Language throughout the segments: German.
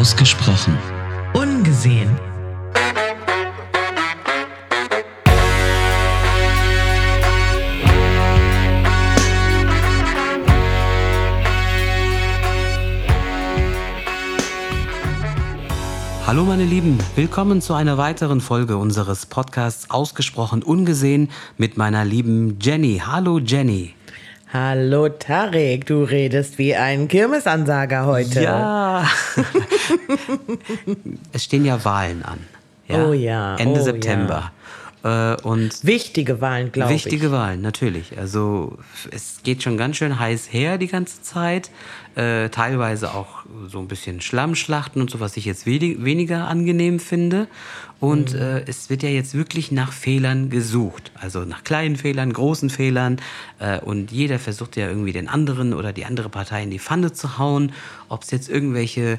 Ausgesprochen. Ungesehen. Hallo meine Lieben, willkommen zu einer weiteren Folge unseres Podcasts Ausgesprochen Ungesehen mit meiner lieben Jenny. Hallo Jenny. Hallo Tarek, du redest wie ein Kirmesansager heute. Ja. es stehen ja Wahlen an. Ja? Oh ja, Ende oh September. Äh, und Wichtige Wahlen, glaube ich. Wichtige Wahlen, natürlich. Also es geht schon ganz schön heiß her die ganze Zeit. Äh, teilweise auch so ein bisschen Schlammschlachten und so, was ich jetzt wenig, weniger angenehm finde. Und Mhm. äh, es wird ja jetzt wirklich nach Fehlern gesucht. Also nach kleinen Fehlern, großen Fehlern. Äh, und jeder versucht ja irgendwie den anderen oder die andere Partei in die Pfanne zu hauen. Ob es jetzt irgendwelche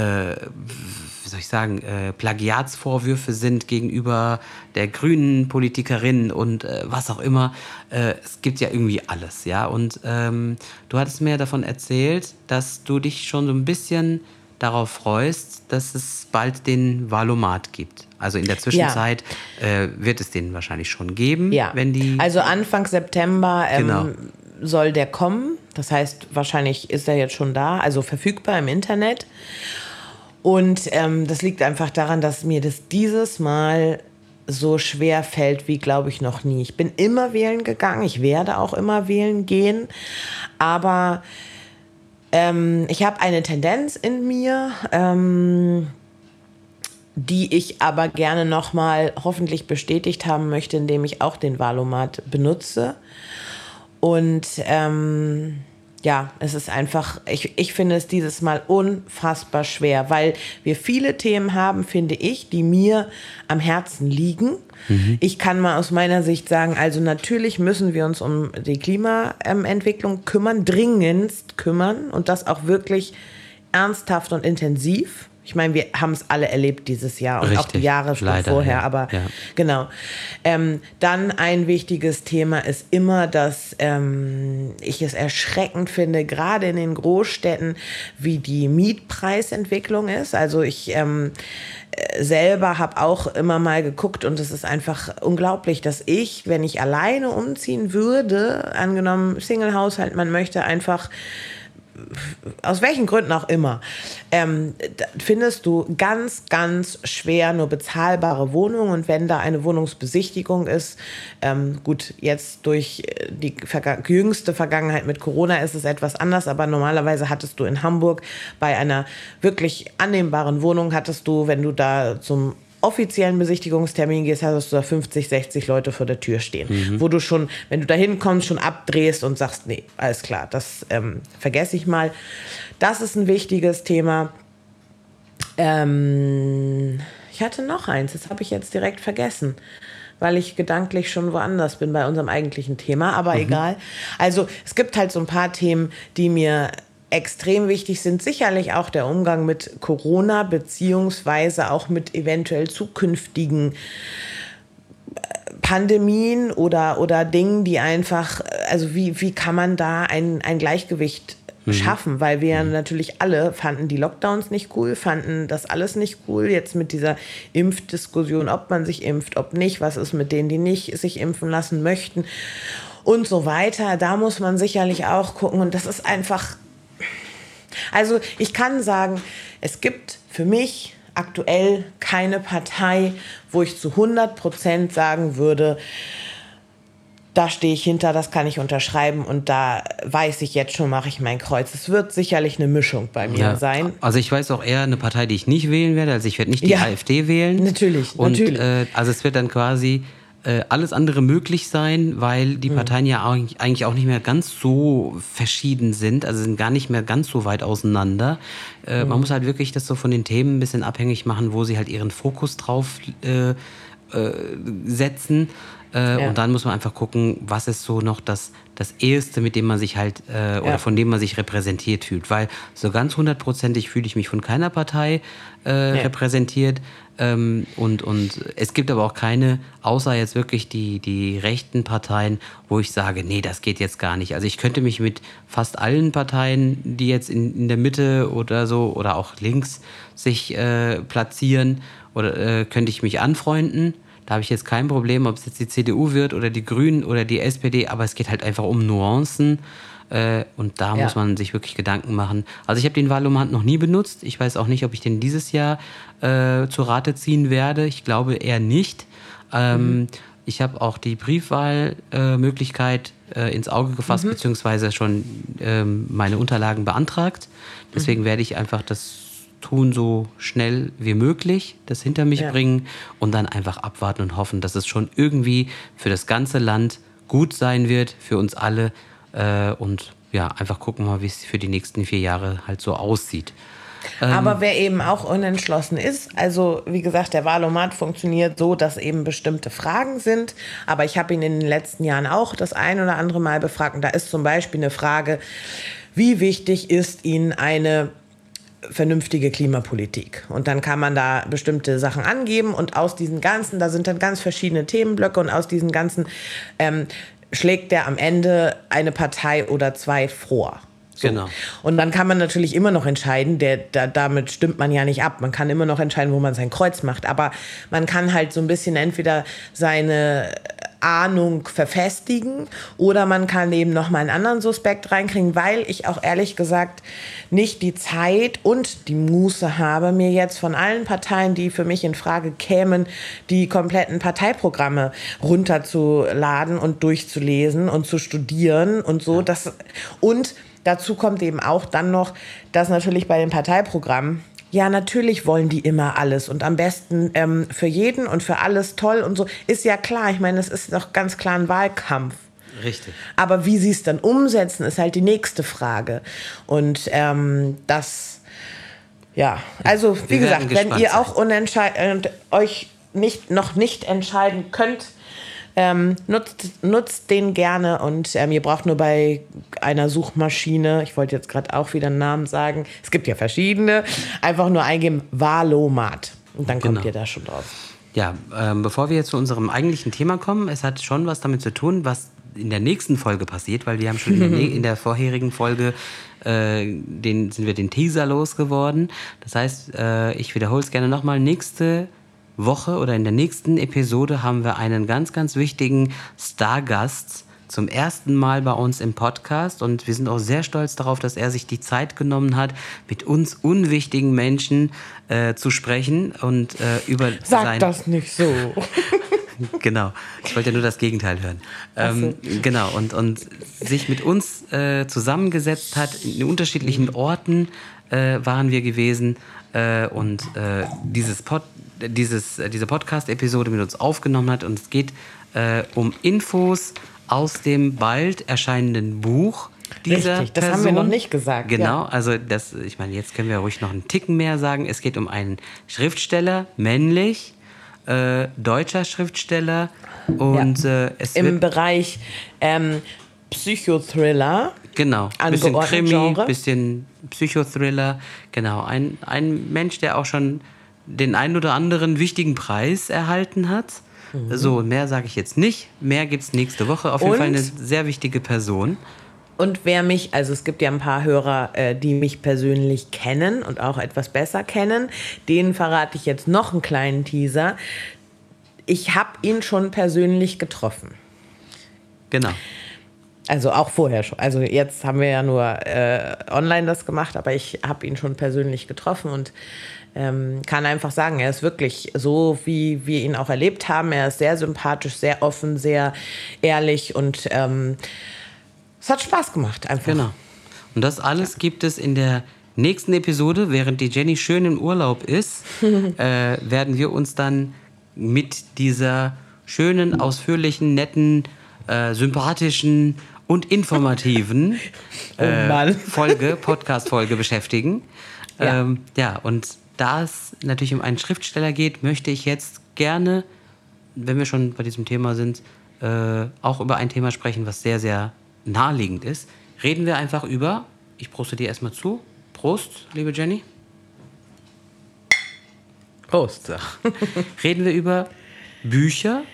wie soll ich sagen, äh, Plagiatsvorwürfe sind gegenüber der grünen Politikerin und äh, was auch immer. Äh, es gibt ja irgendwie alles, ja. Und ähm, du hattest mir davon erzählt, dass du dich schon so ein bisschen darauf freust, dass es bald den Valomat gibt. Also in der Zwischenzeit äh, wird es den wahrscheinlich schon geben, Ja, wenn die. also Anfang September ähm, Genau. soll der kommen. Das heißt, wahrscheinlich ist er jetzt schon da, also verfügbar im Internet. Und ähm, das liegt einfach daran, dass mir das dieses Mal so schwer fällt wie, glaube ich, noch nie. Ich bin immer wählen gegangen, ich werde auch immer wählen gehen, aber ähm, ich habe eine Tendenz in mir, ähm, die ich aber gerne nochmal hoffentlich bestätigt haben möchte, indem ich auch den Valomat benutze. Und ähm, ja, es ist einfach, ich, ich finde es dieses Mal unfassbar schwer, weil wir viele Themen haben, finde ich, die mir am Herzen liegen. Ich kann mal aus meiner Sicht sagen, also natürlich müssen wir uns um die Klimaentwicklung kümmern, dringendst kümmern und das auch wirklich ernsthaft und intensiv. Ich meine, wir haben es alle erlebt dieses Jahr und auch die Richtig, Jahre schon leider, vorher, ja, aber ja. Genau. Ähm, dann ein wichtiges Thema ist immer, dass ähm, ich es erschreckend finde, gerade in den Großstädten, wie die Mietpreisentwicklung ist. Also ich ähm, äh, selber habe auch immer mal geguckt und es ist einfach unglaublich, dass ich, wenn ich alleine umziehen würde, angenommen Single-Haushalt, man möchte einfach aus welchen Gründen auch immer, ähm, findest du ganz, ganz schwer nur bezahlbare Wohnungen. Und wenn da eine Wohnungsbesichtigung ist, ähm, gut, jetzt durch äh, die verga jüngste Vergangenheit mit Corona ist es etwas anders, aber normalerweise hattest du in Hamburg bei einer wirklich annehmbaren Wohnung, hattest du, wenn du da zum offiziellen Besichtigungstermin gehst, hast du da 50, 60 Leute vor der Tür stehen, wo du schon, wenn du da hinkommst, schon abdrehst und sagst, nee, alles klar, das ähm, vergesse ich mal. Das ist ein wichtiges Thema. Ähm, ich hatte noch eins, das habe ich jetzt direkt vergessen, weil ich gedanklich schon woanders bin bei unserem eigentlichen Thema, aber egal. Also es gibt halt so ein paar Themen, die mir extrem wichtig sind. Sicherlich auch der Umgang mit Corona, beziehungsweise auch mit eventuell zukünftigen Pandemien oder, oder Dingen, die einfach, also wie, wie kann man da ein, ein Gleichgewicht schaffen? Weil wir natürlich alle fanden die Lockdowns nicht cool, fanden das alles nicht cool. Jetzt mit dieser Impfdiskussion, ob man sich impft, ob nicht, was ist mit denen, die nicht sich impfen lassen möchten und so weiter. Da muss man sicherlich auch gucken und das ist einfach also ich kann sagen, es gibt für mich aktuell keine Partei, wo ich zu 100 Prozent sagen würde, da stehe ich hinter, das kann ich unterschreiben und da weiß ich jetzt schon, mache ich mein Kreuz. Es wird sicherlich eine Mischung bei mir sein. Also ich weiß auch eher eine Partei, die ich nicht wählen werde. Also ich werde nicht die Ja. AfD wählen. Natürlich, Und, natürlich. Äh, also es wird dann quasi äh, alles andere möglich sein, weil die Parteien ja eigentlich auch nicht mehr ganz so verschieden sind, also sind gar nicht mehr ganz so weit auseinander. Äh, Mhm. Man muss halt wirklich das so von den Themen ein bisschen abhängig machen, wo sie halt ihren Fokus drauf äh, äh, setzen. Äh, Ja. Und dann muss man einfach gucken, was ist so noch das, das Eheste, mit dem man sich halt äh, oder Ja. von dem man sich repräsentiert fühlt. Weil so ganz hundertprozentig fühle ich mich von keiner Partei äh, Nee. repräsentiert. Ähm, und, und es gibt aber auch keine, außer jetzt wirklich die, die rechten Parteien, wo ich sage, nee, das geht jetzt gar nicht. Also ich könnte mich mit fast allen Parteien, die jetzt in, in der Mitte oder so oder auch links sich äh, platzieren, oder äh, könnte ich mich anfreunden. Da habe ich jetzt kein Problem, ob es jetzt die CDU wird oder die Grünen oder die SPD, aber es geht halt einfach um Nuancen. Äh, und da Ja. muss man sich wirklich Gedanken machen. Also ich habe den Wahlomat noch nie benutzt. Ich weiß auch nicht, ob ich den dieses Jahr äh, zur Rate ziehen werde. Ich glaube eher nicht. Ähm, Ich habe auch die Briefwahlmöglichkeit äh, ins Auge gefasst, beziehungsweise schon ähm, meine Unterlagen beantragt. Deswegen werde ich einfach das tun, so schnell wie möglich, das hinter mich Ja. bringen und dann einfach abwarten und hoffen, dass es schon irgendwie für das ganze Land gut sein wird, für uns alle. Äh, und ja, einfach gucken mal, wie es für die nächsten vier Jahre halt so aussieht. Ähm. Aber wer eben auch unentschlossen ist, also wie gesagt, der Wahlomat funktioniert so, dass eben bestimmte Fragen sind. Aber ich habe ihn in den letzten Jahren auch das ein oder andere Mal befragt. Und da ist zum Beispiel eine Frage, wie wichtig ist Ihnen eine vernünftige Klimapolitik. Und dann kann man da bestimmte Sachen angeben und aus diesen ganzen, da sind dann ganz verschiedene Themenblöcke und aus diesen ganzen ähm, schlägt der am Ende eine Partei oder zwei vor. So. Genau. Und dann kann man natürlich immer noch entscheiden, der, da, damit stimmt man ja nicht ab. Man kann immer noch entscheiden, wo man sein Kreuz macht. Aber man kann halt so ein bisschen entweder seine Ahnung verfestigen oder man kann eben noch mal einen anderen Suspekt reinkriegen, weil ich auch ehrlich gesagt nicht die Zeit und die Muße habe, mir jetzt von allen Parteien, die für mich in Frage kämen, die kompletten Parteiprogramme runterzuladen und durchzulesen und zu studieren und so. Das, und dazu kommt eben auch dann noch, dass natürlich bei den Parteiprogrammen ja, natürlich wollen die immer alles und am besten ähm, für jeden und für alles toll und so. Ist ja klar, ich meine, es ist doch ganz klar ein Wahlkampf. Richtig. Aber wie sie es dann umsetzen, ist halt die nächste Frage. Und ähm, das, ja, also wie gesagt, wenn ihr auch unentscheid euch nicht, noch nicht entscheiden könnt, ähm, nutzt, nutzt den gerne und ähm, ihr braucht nur bei einer Suchmaschine, ich wollte jetzt gerade auch wieder einen Namen sagen, es gibt ja verschiedene, einfach nur eingeben Valomat und dann kommt Genau. ihr da schon drauf. Ja, ähm, bevor wir jetzt zu unserem eigentlichen Thema kommen, es hat schon was damit zu tun, was in der nächsten Folge passiert, weil wir haben schon in der, in der vorherigen Folge äh, den, sind wir den Teaser losgeworden. Das heißt, äh, ich wiederhole es gerne nochmal. Nächste Woche oder in der nächsten Episode haben wir einen ganz, ganz wichtigen Stargast zum ersten Mal bei uns im Podcast und wir sind auch sehr stolz darauf, dass er sich die Zeit genommen hat, mit uns unwichtigen Menschen äh, zu sprechen und äh, über Sag sein das nicht so. Genau. Ich wollte ja nur das Gegenteil hören. Ähm, genau. Und, und sich mit uns äh, zusammengesetzt hat. In unterschiedlichen Orten äh, waren wir gewesen äh, und äh, dieses Pod, dieses, äh, diese Podcast-Episode mit uns aufgenommen hat. Und es geht äh, um Infos aus dem bald erscheinenden Buch. Dieser Richtig, das haben Person. wir noch nicht gesagt, Genau, ja. also das, ich meine, jetzt können wir ruhig noch einen Ticken mehr sagen. Es geht um einen Schriftsteller, männlich, äh, deutscher Schriftsteller und äh, es Im Bereich ähm, Psychothriller. genau bisschen Krimi, bisschen Psychothriller, genau ein ein Mensch, der auch schon den einen oder anderen wichtigen Preis erhalten hat. Mhm. So, mehr sage ich jetzt nicht. Mehr gibt's nächste Woche. Auf jeden Und- Fall eine sehr wichtige Person. Und wer mich, also es gibt ja ein paar Hörer, äh, die mich persönlich kennen und auch etwas besser kennen, denen verrate ich jetzt noch einen kleinen Teaser. Ich habe ihn schon persönlich getroffen. Genau. Also auch vorher schon. Also jetzt haben wir ja nur äh, online das gemacht, aber ich habe ihn schon persönlich getroffen und ähm, kann einfach sagen, er ist wirklich so, wie wir ihn auch erlebt haben. Er ist sehr sympathisch, sehr offen, sehr ehrlich und ähm, es hat Spaß gemacht einfach. Genau. Und das alles gibt es in der nächsten Episode, während die Jenny schön im Urlaub ist, äh, werden wir uns dann mit dieser schönen, ausführlichen, netten, äh, sympathischen und informativen Oh Mann. Folge, Podcast-Folge beschäftigen. Ja. Ähm, ja, und da es natürlich um einen Schriftsteller geht, möchte ich jetzt gerne wenn wir schon bei diesem Thema sind, äh, auch über ein Thema sprechen, was sehr, sehr naheliegend ist. Reden wir einfach über, ich proste dir erstmal zu. Prost, liebe Jenny. Prost. Reden wir über Bücher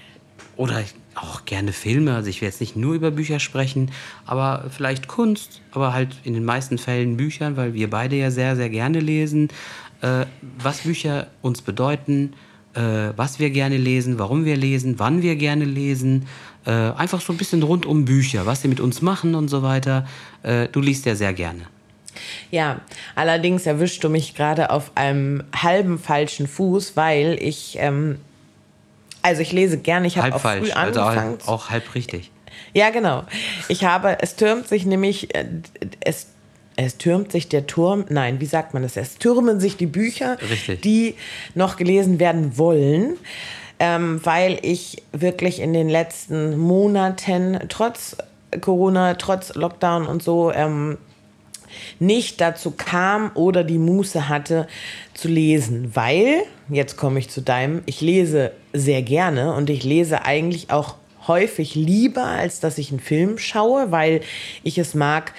oder auch gerne Filme. Also ich will jetzt nicht nur über Bücher sprechen, aber vielleicht Kunst, aber halt in den meisten Fällen Büchern, weil wir beide ja sehr, sehr gerne lesen. Äh, was Bücher uns bedeuten, äh, was wir gerne lesen, warum wir lesen, wann wir gerne lesen. Äh, einfach so ein bisschen rund um Bücher, was sie mit uns machen und so weiter. Äh, du liest ja sehr gerne. Ja, allerdings erwischst du mich gerade auf einem halben falschen Fuß, weil ich, ähm, also ich lese gerne, ich habe Halb auch früh falsch, also angefangen. auch, auch halb richtig. Ja, genau. Ich habe, es türmt sich nämlich, äh, es, es türmt sich der Turm, nein, wie sagt man das? Es türmen sich die Bücher, Richtig. die noch gelesen werden wollen, ähm, weil ich wirklich in den letzten Monaten, trotz Corona, trotz Lockdown und so, ähm, nicht dazu kam oder die Muße hatte zu lesen, weil, jetzt komme ich zu deinem, ich lese sehr gerne und ich lese eigentlich auch häufig lieber, als dass ich einen Film schaue, weil ich es mag,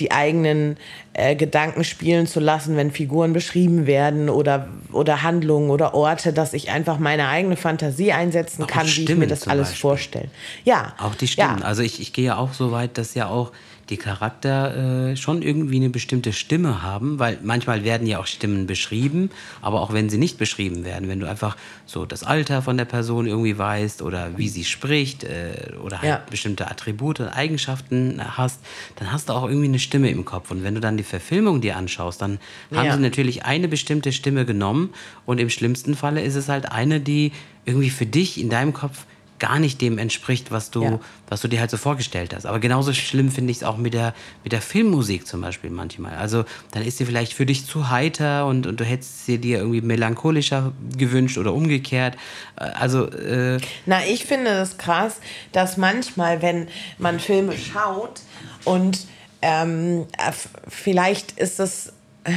die eigenen äh, Gedanken spielen zu lassen, wenn Figuren beschrieben werden oder, oder Handlungen oder Orte, dass ich einfach meine eigene Fantasie einsetzen Auch kann, wie ich mir Stimmen das alles Beispiel. vorstelle. Ja. Auch die Stimmen. Ja. Also ich, ich gehe ja auch so weit, dass ja auch die Charakter äh, schon irgendwie eine bestimmte Stimme haben, weil manchmal werden ja auch Stimmen beschrieben, aber auch wenn sie nicht beschrieben werden, wenn du einfach so das Alter von der Person irgendwie weißt oder wie sie spricht äh, oder halt Ja. bestimmte Attribute und Eigenschaften hast, dann hast du auch irgendwie eine Stimme im Kopf. Und wenn du dann die Verfilmung dir anschaust, dann haben Ja. sie natürlich eine bestimmte Stimme genommen und im schlimmsten Falle ist es halt eine, die irgendwie für dich in deinem Kopf gar nicht dem entspricht, was du, Ja. was du dir halt so vorgestellt hast. Aber genauso schlimm finde ich es auch mit der, mit der Filmmusik zum Beispiel manchmal. Also dann ist sie vielleicht für dich zu heiter und, und du hättest sie dir irgendwie melancholischer gewünscht oder umgekehrt. Äh, Also äh, Na, ich finde das krass, dass manchmal, wenn man Filme schaut und ähm, äh, vielleicht ist das. äh,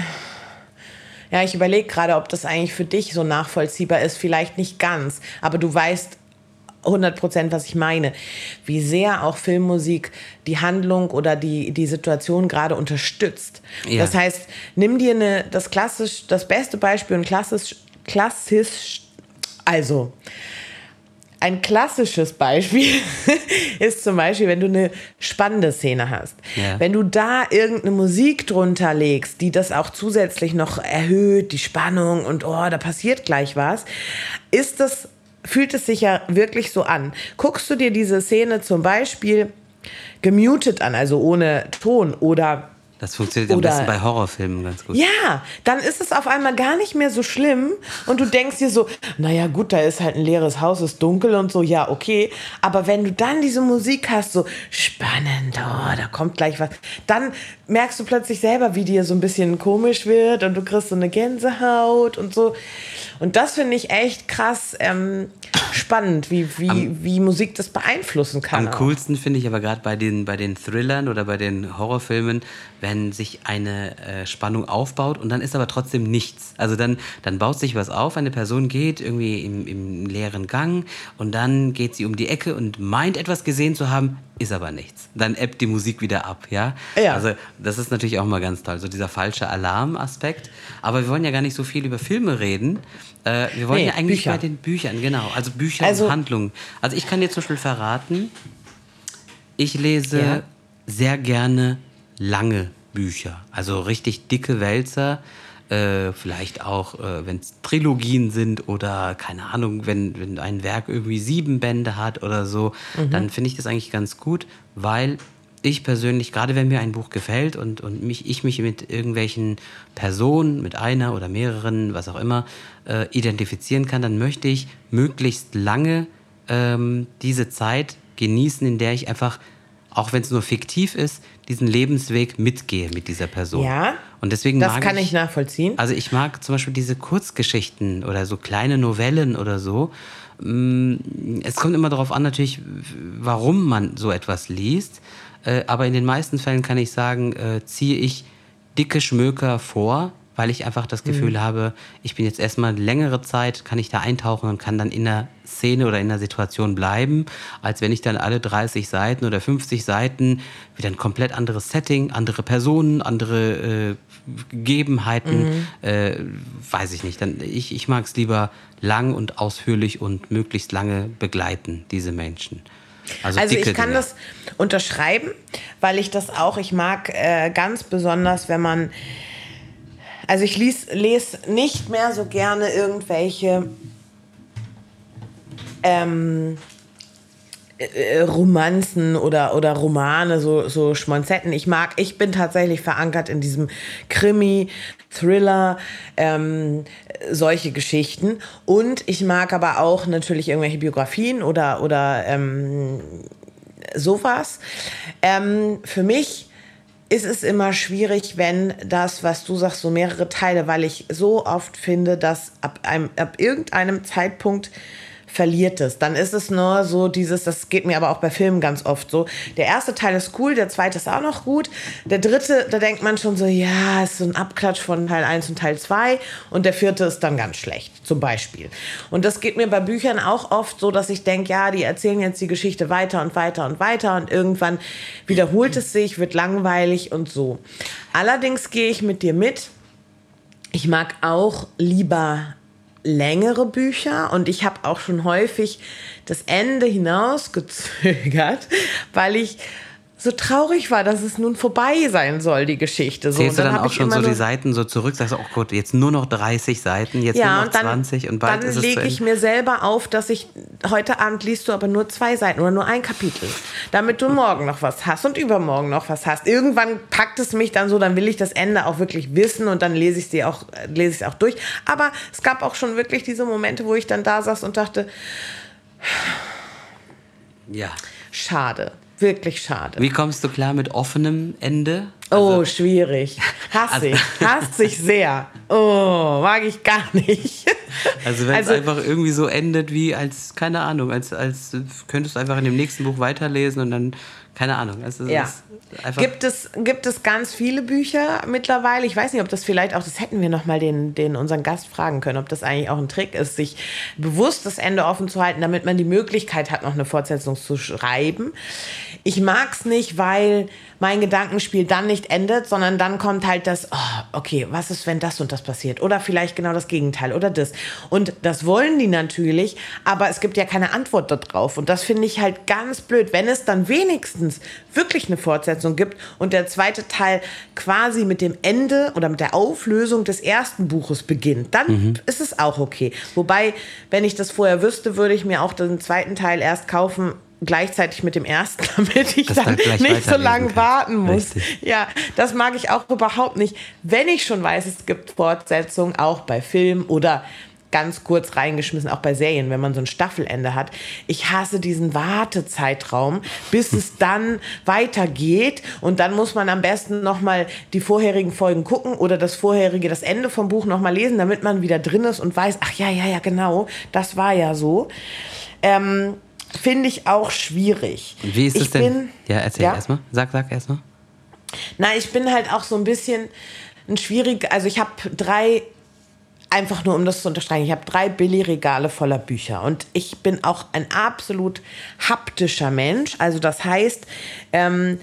Ja, ich überlege gerade, ob das eigentlich für dich so nachvollziehbar ist. Vielleicht nicht ganz, aber du weißt 100 Prozent, was ich meine. Wie sehr auch Filmmusik die Handlung oder die, die Situation gerade unterstützt. Ja. Das heißt, nimm dir eine, das klassisch, das beste Beispiel und klassisch, klassisch, also, ein klassisches Beispiel ist zum Beispiel, wenn du eine spannende Szene hast. Ja. Wenn du da irgendeine Musik drunter legst, die das auch zusätzlich noch erhöht, die Spannung und oh, da passiert gleich was, ist das, fühlt es sich ja wirklich so an. Guckst du dir diese Szene zum Beispiel gemutet an, also ohne Ton oder das funktioniert am Oder- besten bei Horrorfilmen ganz gut. ja, dann ist es auf einmal gar nicht mehr so schlimm und du denkst dir so, naja gut, da ist halt ein leeres Haus, ist dunkel und so, ja, okay. Aber wenn du dann diese Musik hast, so spannend, oh, da kommt gleich was, dann merkst du plötzlich selber, wie dir so ein bisschen komisch wird und du kriegst so eine Gänsehaut und so. Und das finde ich echt krass ähm, spannend, wie, wie, wie Musik das beeinflussen kann. Am auch. coolsten finde ich aber gerade bei den, bei den Thrillern oder bei den Horrorfilmen, wenn sich eine äh, Spannung aufbaut und dann ist aber trotzdem nichts. Also dann, dann baut sich was auf, eine Person geht irgendwie im, im leeren Gang und dann geht sie um die Ecke und meint etwas gesehen zu haben, ist aber nichts. Dann ebbt die Musik wieder ab, ja? Ja. Also das ist natürlich auch mal ganz toll, so dieser falsche Alarmaspekt. Aber wir wollen ja gar nicht so viel über Filme reden. Äh, wir wollen Nee, ja eigentlich Bücher. bei den Büchern, genau. Also Bücher Also- und Handlungen. Also ich kann dir zum Beispiel verraten, ich lese Ja. sehr gerne lange Bücher, also richtig dicke Wälzer. Äh, vielleicht auch, äh, wenn es Trilogien sind oder keine Ahnung, wenn, wenn ein Werk irgendwie sieben Bände hat oder so, dann finde ich das eigentlich ganz gut, weil ich persönlich, gerade wenn mir ein Buch gefällt und, und mich, ich mich mit irgendwelchen Personen, mit einer oder mehreren, was auch immer, äh, identifizieren kann, dann möchte ich möglichst lange ähm, diese Zeit genießen, in der ich einfach, auch wenn es nur fiktiv ist, diesen Lebensweg mitgehe mit dieser Person. Ja, Und deswegen das mag kann ich, ich nachvollziehen. Also ich mag zum Beispiel diese Kurzgeschichten oder so kleine Novellen oder so. Mm, Es kommt immer darauf an, natürlich, warum man so etwas liest. Äh, Aber in den meisten Fällen kann ich sagen, äh, ziehe ich dicke Schmöker vor, weil ich einfach das Gefühl mhm. habe, ich bin jetzt erstmal längere Zeit, kann ich da eintauchen und kann dann in der Szene oder in der Situation bleiben, als wenn ich dann alle 30 Seiten oder 50 Seiten wieder ein komplett anderes Setting, andere Personen, andere äh, Gegebenheiten, mhm. äh, weiß ich nicht. Dann, ich ich mag es lieber lang und ausführlich und möglichst lange begleiten, diese Menschen. Also, also ich kann Dinge. das unterschreiben, weil ich das auch, ich mag äh, ganz besonders, wenn man, also ich lese nicht mehr so gerne irgendwelche ähm, äh, Romanzen oder, oder Romane, so, so Schmonzetten. Ich mag, ich bin tatsächlich verankert in diesem Krimi, Thriller, ähm, solche Geschichten. Und ich mag aber auch natürlich irgendwelche Biografien oder, oder ähm, sowas. Ähm, für mich ist es immer schwierig, wenn das, was du sagst, so mehrere Teile, weil ich so oft finde, dass ab, einem, ab irgendeinem Zeitpunkt verliert es. Dann ist es nur so dieses, das geht mir aber auch bei Filmen ganz oft so. Der erste Teil ist cool, der zweite ist auch noch gut. Der dritte, da denkt man schon so, ja, ist so ein Abklatsch von Teil 1 und Teil 2. Und der vierte ist dann ganz schlecht, zum Beispiel. Und das geht mir bei Büchern auch oft so, dass ich denke, ja, die erzählen jetzt die Geschichte weiter und weiter und weiter und irgendwann wiederholt es sich, wird langweilig und so. Allerdings gehe ich mit dir mit. Ich mag auch lieber längere Bücher und ich habe auch schon häufig das Ende hinausgezögert, weil ich so traurig war, dass es nun vorbei sein soll, die Geschichte. So, Zählst du dann, dann auch schon so die Seiten so zurück, sagst du, oh Gott, jetzt nur noch 30 Seiten, jetzt ja, nur noch dann, 20 und bald dann ist es lege ich mir selber auf, dass ich, heute Abend liest du aber nur zwei Seiten oder nur ein Kapitel, damit du morgen noch was hast und übermorgen noch was hast. Irgendwann packt es mich dann so, dann will ich das Ende auch wirklich wissen und dann lese ich es auch, lese ich es auch durch. Aber es gab auch schon wirklich diese Momente, wo ich dann da saß und dachte, ja. Schade. Wirklich schade. Wie kommst du klar mit offenem Ende? Also, oh, schwierig. Hasse also, ich. Hasse ich sehr. Oh, mag ich gar nicht. Also wenn also, es einfach irgendwie so endet wie als, keine Ahnung, als, als könntest du einfach in dem nächsten Buch weiterlesen und dann keine Ahnung. Also ja. gibt, es, gibt es ganz viele Bücher mittlerweile? Ich weiß nicht, ob das vielleicht auch, das hätten wir noch mal den, den unseren Gast fragen können, ob das eigentlich auch ein Trick ist, sich bewusst das Ende offen zu halten, damit man die Möglichkeit hat, noch eine Fortsetzung zu schreiben. Ich mag es nicht, weil mein Gedankenspiel dann nicht endet, sondern dann kommt halt das, oh, okay, was ist, wenn das und das passiert? Oder vielleicht genau das Gegenteil oder das. Und das wollen die natürlich, aber es gibt ja keine Antwort darauf. Und das finde ich halt ganz blöd. Wenn es dann wenigstens wirklich eine Fortsetzung gibt und der zweite Teil quasi mit dem Ende oder mit der Auflösung des ersten Buches beginnt, dann mhm. ist es auch okay. Wobei, wenn ich das vorher wüsste, würde ich mir auch den zweiten Teil erst kaufen, gleichzeitig mit dem ersten, damit ich das dann nicht so lange warten muss. Richtig. Ja, das mag ich auch überhaupt nicht. Wenn ich schon weiß, es gibt Fortsetzungen, auch bei Filmen oder ganz kurz reingeschmissen, auch bei Serien, wenn man so ein Staffelende hat. Ich hasse diesen Wartezeitraum, bis es dann weitergeht und dann muss man am besten nochmal die vorherigen Folgen gucken oder das vorherige, das Ende vom Buch nochmal lesen, damit man wieder drin ist und weiß, ach ja, ja, ja, genau, das war ja so. Ähm, Finde ich auch schwierig. Wie ist es denn? Bin, ja, erzähl ja? erstmal. Sag, sag erstmal. Na, ich bin halt auch so ein bisschen ein schwierig. Also ich habe drei einfach nur um das zu unterstreichen, ich habe drei Billigregale voller Bücher und ich bin auch ein absolut haptischer Mensch. Also das heißt, ähm,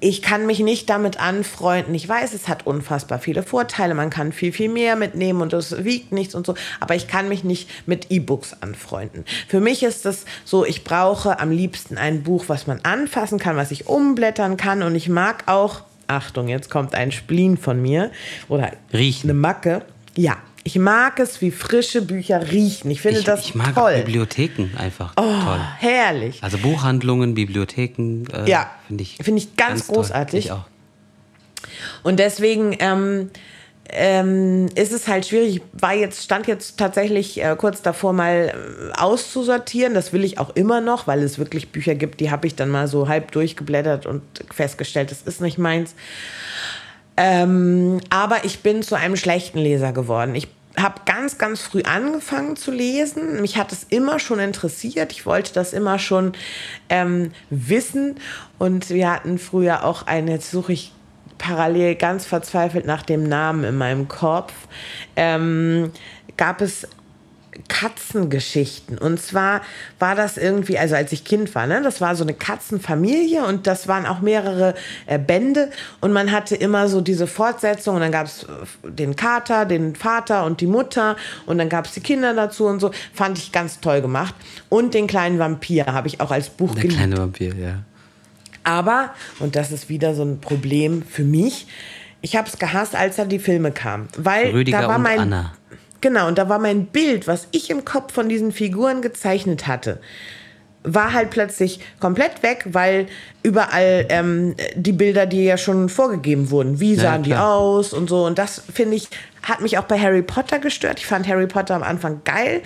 ich kann mich nicht damit anfreunden. Ich weiß, es hat unfassbar viele Vorteile. Man kann viel, viel mehr mitnehmen und es wiegt nichts und so. Aber ich kann mich nicht mit E-Books anfreunden. Für mich ist es so, ich brauche am liebsten ein Buch, was man anfassen kann, was ich umblättern kann. Und ich mag auch, Achtung, jetzt kommt ein Spleen von mir oder Riechen. eine Macke. Ja, ich mag es, wie frische Bücher riechen. Ich finde ich, das ich mag toll. Bibliotheken einfach oh, toll. Herrlich. Also Buchhandlungen, Bibliotheken. Äh, ja, finde ich, find ich ganz, ganz großartig. Ich auch. Und deswegen ähm, ähm, ist es halt schwierig. Ich war jetzt, stand jetzt tatsächlich äh, kurz davor, mal äh, auszusortieren. Das will ich auch immer noch, weil es wirklich Bücher gibt, die habe ich dann mal so halb durchgeblättert und festgestellt, das ist nicht meins. Ähm, aber ich bin zu einem schlechten Leser geworden. Ich habe ganz, ganz früh angefangen zu lesen. Mich hat es immer schon interessiert. Ich wollte das immer schon ähm, wissen. Und wir hatten früher auch eine, jetzt suche ich parallel ganz verzweifelt nach dem Namen in meinem Kopf, ähm, gab es Katzengeschichten. Und zwar war das irgendwie, also als ich Kind war, ne, das war so eine Katzenfamilie und das waren auch mehrere äh, Bände und man hatte immer so diese Fortsetzung und dann gab es äh, den Kater, den Vater und die Mutter und dann gab es die Kinder dazu und so. Fand ich ganz toll gemacht. Und den kleinen Vampir habe ich auch als Buch Der geliebt. kleine Vampir, ja. Aber, und das ist wieder so ein Problem für mich, ich habe es gehasst, als da die Filme kamen. Weil Rüdiger da war mein. Anna. Genau, und da war mein Bild, was ich im Kopf von diesen Figuren gezeichnet hatte, war halt plötzlich komplett weg, weil überall ähm, die Bilder, die ja schon vorgegeben wurden, wie sahen ja, die aus und so. Und das finde ich, hat mich auch bei Harry Potter gestört. Ich fand Harry Potter am Anfang geil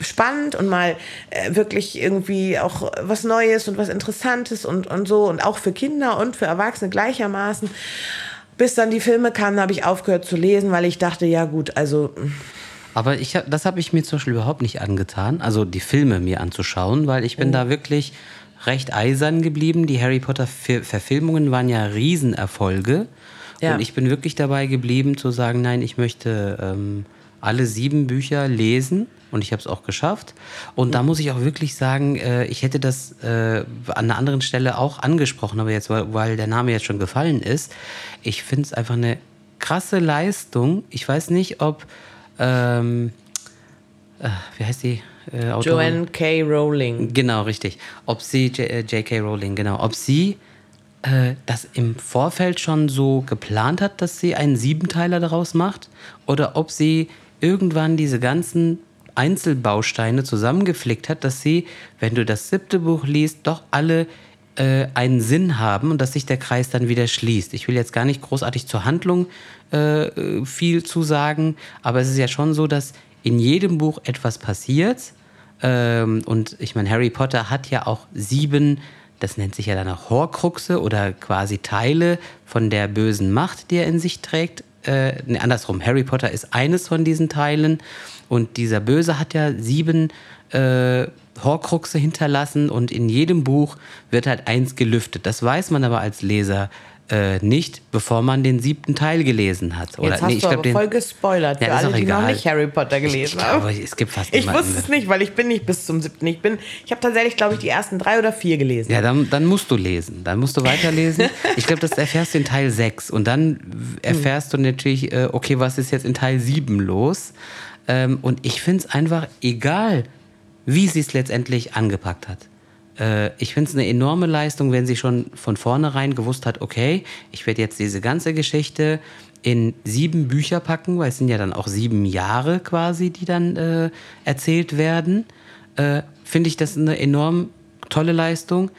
spannend und mal äh, wirklich irgendwie auch was Neues und was Interessantes und, und so und auch für Kinder und für Erwachsene gleichermaßen. Bis dann die Filme kamen, habe ich aufgehört zu lesen, weil ich dachte, ja gut, also aber ich, das habe ich mir zum Beispiel überhaupt nicht angetan, also die Filme mir anzuschauen, weil ich bin mhm. da wirklich recht eisern geblieben. Die Harry Potter Verfilmungen waren ja Riesenerfolge. Ja. Und ich bin wirklich dabei geblieben zu sagen, nein, ich möchte ähm, alle sieben Bücher lesen und ich habe es auch geschafft. Und mhm. da muss ich auch wirklich sagen, äh, ich hätte das äh, an einer anderen Stelle auch angesprochen, aber jetzt, weil, weil der Name jetzt schon gefallen ist, ich finde es einfach eine krasse Leistung. Ich weiß nicht, ob ähm, äh, wie heißt die? Äh, Joanne K. Rowling. Genau, richtig. Ob sie, J.K. Äh, Rowling, genau, ob sie äh, das im Vorfeld schon so geplant hat, dass sie einen Siebenteiler daraus macht oder ob sie irgendwann diese ganzen Einzelbausteine zusammengeflickt hat, dass sie, wenn du das siebte Buch liest, doch alle äh, einen Sinn haben und dass sich der Kreis dann wieder schließt. Ich will jetzt gar nicht großartig zur Handlung äh, viel zu sagen, aber es ist ja schon so, dass in jedem Buch etwas passiert. Ähm, und ich meine, Harry Potter hat ja auch sieben, das nennt sich ja dann auch Horcruxe oder quasi Teile von der bösen Macht, die er in sich trägt. Äh, nee, andersrum, Harry Potter ist eines von diesen Teilen und dieser Böse hat ja sieben äh, Horcruxe hinterlassen und in jedem Buch wird halt eins gelüftet. Das weiß man aber als Leser äh, nicht, bevor man den siebten Teil gelesen hat. Oder, Jetzt hast nee, ich du glaub, aber den, voll gespoilert ja, für alle, die egal. noch nicht Harry Potter gelesen haben. Glaube, es gibt fast ich wusste es nicht, weil ich bin nicht bis zum siebten. Ich bin, ich habe tatsächlich, glaube ich, die ersten drei oder vier gelesen. Ja, dann, dann musst du lesen. Dann musst du weiterlesen. ich glaube, das erfährst du in Teil 6. Und dann erfährst du natürlich, äh, okay, was ist jetzt in Teil 7 los? Ähm, und ich finde es einfach egal, wie sie es letztendlich angepackt hat. Äh, ich finde es eine enorme Leistung, wenn sie schon von vornherein gewusst hat, okay, ich werde jetzt diese ganze Geschichte in sieben Bücher packen, weil es sind ja dann auch sieben Jahre quasi, die dann äh, erzählt werden. Äh, finde ich das eine enorm tolle Leistung.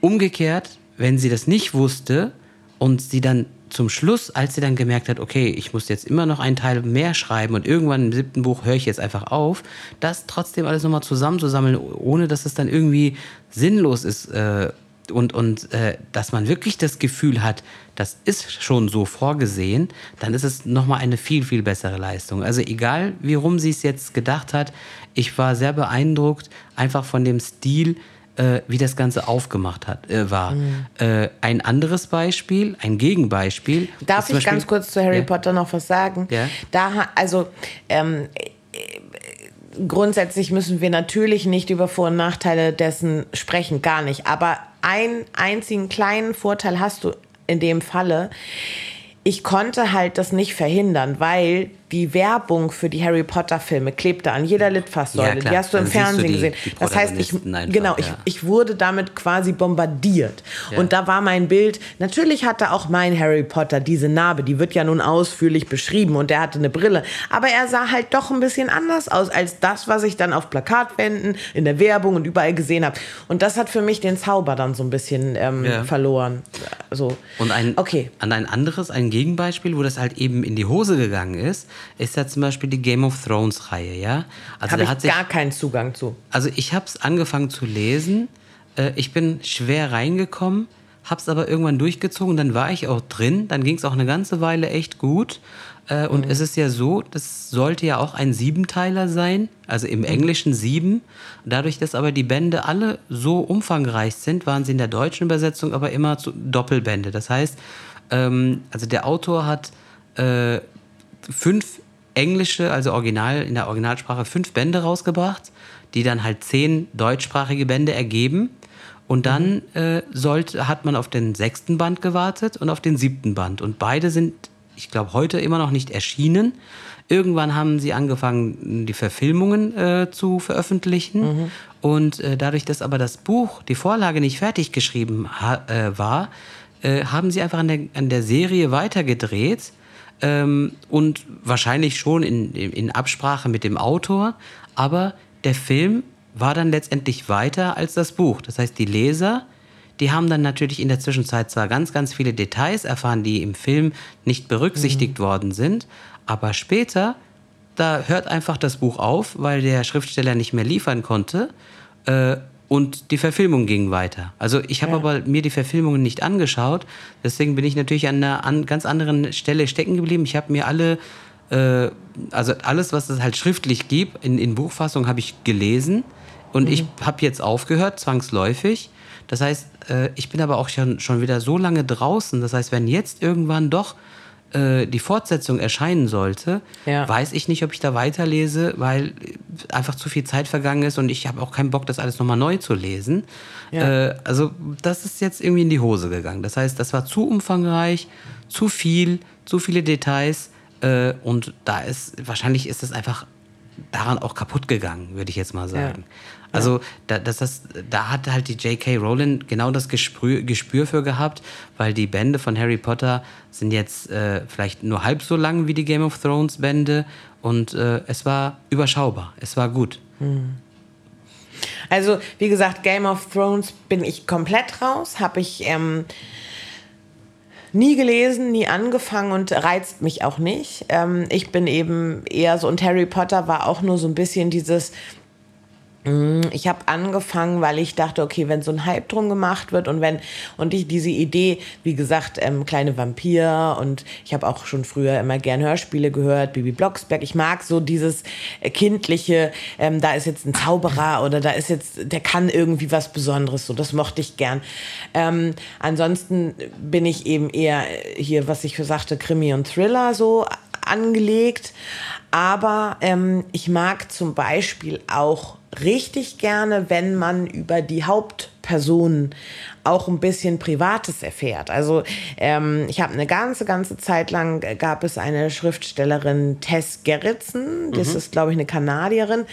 Umgekehrt, wenn sie das nicht wusste und sie dann zum Schluss, als sie dann gemerkt hat, okay, ich muss jetzt immer noch einen Teil mehr schreiben und irgendwann im siebten Buch höre ich jetzt einfach auf, das trotzdem alles nochmal zusammenzusammeln, ohne dass es dann irgendwie sinnlos ist äh, und, und äh, dass man wirklich das Gefühl hat, das ist schon so vorgesehen, dann ist es nochmal eine viel, viel bessere Leistung. Also egal, wie rum sie es jetzt gedacht hat, ich war sehr beeindruckt, einfach von dem Stil, äh, wie das Ganze aufgemacht hat, äh, war. Mhm. Äh, ein anderes Beispiel, ein Gegenbeispiel. Darf ich Beispiel, ganz kurz zu Harry ja. Potter noch was sagen? Ja. Da, also, ähm, grundsätzlich müssen wir natürlich nicht über Vor- und Nachteile dessen sprechen, gar nicht. Aber einen einzigen kleinen Vorteil hast du in dem Falle. Ich konnte halt das nicht verhindern, weil die Werbung für die Harry Potter Filme klebte an jeder Litfaßsäule. Ja, die hast du im Dann Fernsehen die, gesehen. Die das heißt, ich, einfach, genau, ja. ich, ich wurde damit quasi bombardiert. Ja. Und da war mein Bild, natürlich hatte auch mein Harry Potter diese Narbe, die wird ja nun ausführlich beschrieben und der hatte eine Brille. Aber er sah halt doch ein bisschen anders aus als das, was ich dann auf Plakatwänden, in der Werbung und überall gesehen habe. Und das hat für mich den Zauber dann so ein bisschen ähm, verloren. So. Und ein, okay. an ein anderes, ein Gegenbeispiel, wo das halt eben in die Hose gegangen ist, ist ja zum Beispiel die Game of Thrones Reihe, ja. Also habe ich sich, gar keinen Zugang zu. Also ich habe es angefangen zu lesen. Äh, ich bin schwer reingekommen, habe es aber irgendwann durchgezogen. Dann war ich auch drin. Dann ging es auch eine ganze Weile echt gut. Äh, und mhm. es ist ja so, das sollte ja auch ein Siebenteiler sein, also im mhm. Englischen sieben. Dadurch, dass aber die Bände alle so umfangreich sind, waren sie in der deutschen Übersetzung aber immer Doppelbände. Das heißt, Ähm, also der Autor hat äh, fünf englische, also original in der Originalsprache fünf Bände rausgebracht, die dann halt zehn deutschsprachige Bände ergeben. Und dann äh, sollte, hat man auf den sechsten Band gewartet und auf den siebten Band. Und beide sind, ich glaube, heute immer noch nicht erschienen. Irgendwann haben sie angefangen, die Verfilmungen äh, zu veröffentlichen. Mhm. Und äh, dadurch, dass aber das Buch, die Vorlage nicht fertig geschrieben äh, war, äh, haben sie einfach an der, an der Serie weitergedreht. Ähm, und wahrscheinlich schon in, in Absprache mit dem Autor. Aber der Film war dann letztendlich weiter als das Buch. Das heißt, die Leser, die haben dann natürlich in der Zwischenzeit zwar ganz, ganz viele Details erfahren, die im Film nicht berücksichtigt mhm. worden sind, aber später, da hört einfach das Buch auf, weil der Schriftsteller nicht mehr liefern konnte. Äh, und die Verfilmung ging weiter. Also ich habe ja. aber mir die Verfilmungen nicht angeschaut. Deswegen bin ich natürlich an einer an ganz anderen Stelle stecken geblieben. Ich habe mir alle, äh, also alles, was es halt schriftlich gibt, in, in Buchfassung habe ich gelesen. Und mhm. ich habe jetzt aufgehört, zwangsläufig. Das heißt, äh, ich bin aber auch schon, schon wieder so lange draußen. Das heißt, wenn jetzt irgendwann doch äh, die Fortsetzung erscheinen sollte, ja. weiß ich nicht, ob ich da weiterlese, weil einfach zu viel Zeit vergangen ist und ich habe auch keinen Bock, das alles nochmal neu zu lesen. Ja. Äh, also das ist jetzt irgendwie in die Hose gegangen. Das heißt, das war zu umfangreich, zu viel, zu viele Details äh, und da ist, wahrscheinlich ist es einfach daran auch kaputt gegangen, würde ich jetzt mal sagen. Ja. Also da, das, das, da hat halt die J.K. Rowling genau das Gespür, Gespür für gehabt, weil die Bände von Harry Potter sind jetzt äh, vielleicht nur halb so lang wie die Game of Thrones Bände und äh, es war überschaubar, es war gut. Hm. Also wie gesagt, Game of Thrones bin ich komplett raus, habe ich ähm, nie gelesen, nie angefangen und reizt mich auch nicht. Ähm, ich bin eben eher so, und Harry Potter war auch nur so ein bisschen dieses, ich habe angefangen, weil ich dachte, okay, wenn so ein Hype drum gemacht wird und wenn und ich diese Idee, wie gesagt, ähm, kleine Vampir und ich habe auch schon früher immer gern Hörspiele gehört, Bibi Blocksberg. Ich mag so dieses äh, kindliche, ähm, da ist jetzt ein Zauberer oder da ist jetzt, der kann irgendwie was Besonderes. So, das mochte ich gern. Ähm, ansonsten bin ich eben eher hier, was ich sagte, Krimi und Thriller so angelegt. Aber ähm, ich mag zum Beispiel auch richtig gerne, wenn man über die Hauptpersonen auch ein bisschen Privates erfährt. Also ähm, ich habe eine ganze, ganze Zeit lang äh, gab es eine Schriftstellerin, Tess Gerritsen, das mhm. ist, glaube ich, eine Kanadierin,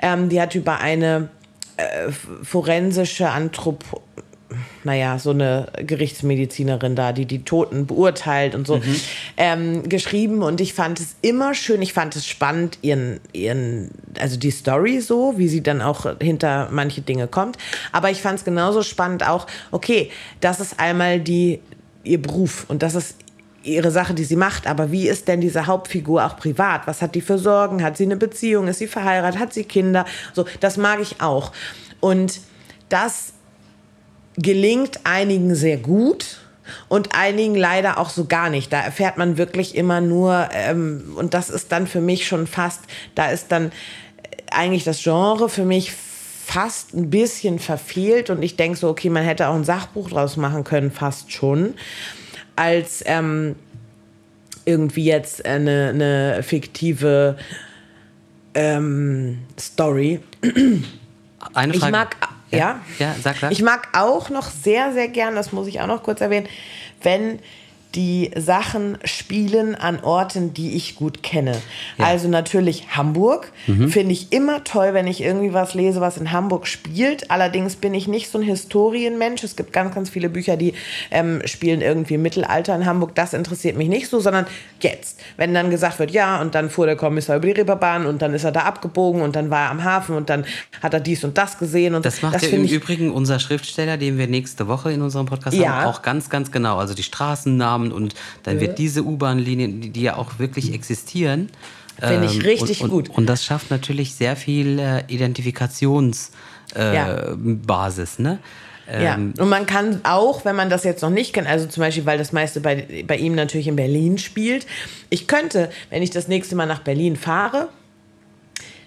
ähm, die hat über eine äh, forensische Anthropo naja, so eine Gerichtsmedizinerin da, die die Toten beurteilt und so, mhm. ähm, geschrieben. Und ich fand es immer schön, ich fand es spannend, ihren, ihren, also die Story so, wie sie dann auch hinter manche Dinge kommt. Aber ich fand es genauso spannend auch, okay, das ist einmal die, ihr Beruf und das ist ihre Sache, die sie macht. Aber wie ist denn diese Hauptfigur auch privat? Was hat die für Sorgen? Hat sie eine Beziehung? Ist sie verheiratet? Hat sie Kinder? So, das mag ich auch. Und das gelingt einigen sehr gut und einigen leider auch so gar nicht. Da erfährt man wirklich immer nur, ähm, und das ist dann für mich schon fast, da ist dann eigentlich das Genre für mich fast ein bisschen verfehlt und ich denke so, okay, man hätte auch ein Sachbuch draus machen können, fast schon, als ähm, irgendwie jetzt eine, eine fiktive ähm, Story. Eine Frage. Ich mag ja, ja sag klar. Ich mag auch noch sehr, sehr gern, das muss ich auch noch kurz erwähnen, wenn die Sachen spielen an Orten, die ich gut kenne. Ja. Also natürlich Hamburg. Mhm. Finde ich immer toll, wenn ich irgendwie was lese, was in Hamburg spielt. Allerdings bin ich nicht so ein Historienmensch. Es gibt ganz, ganz viele Bücher, die ähm, spielen irgendwie im Mittelalter in Hamburg. Das interessiert mich nicht so, sondern jetzt. Wenn dann gesagt wird, ja, und dann fuhr der Kommissar über die Reeperbahn und dann ist er da abgebogen und dann war er am Hafen und dann hat er dies und das gesehen. Und das macht das ja im Übrigen unser Schriftsteller, den wir nächste Woche in unserem Podcast ja. haben, auch ganz, ganz genau. Also die Straßennamen Namen und dann wird diese U-Bahn-Linien, die, die, ja auch wirklich existieren. Finde ich ähm, richtig und, gut. Und das schafft natürlich sehr viel äh, Identifikationsbasis. Äh, ja. ne? Ja, ähm, und man kann auch, wenn man das jetzt noch nicht kennt, also zum Beispiel, weil das meiste bei, bei ihm natürlich in Berlin spielt, ich könnte, wenn ich das nächste Mal nach Berlin fahre,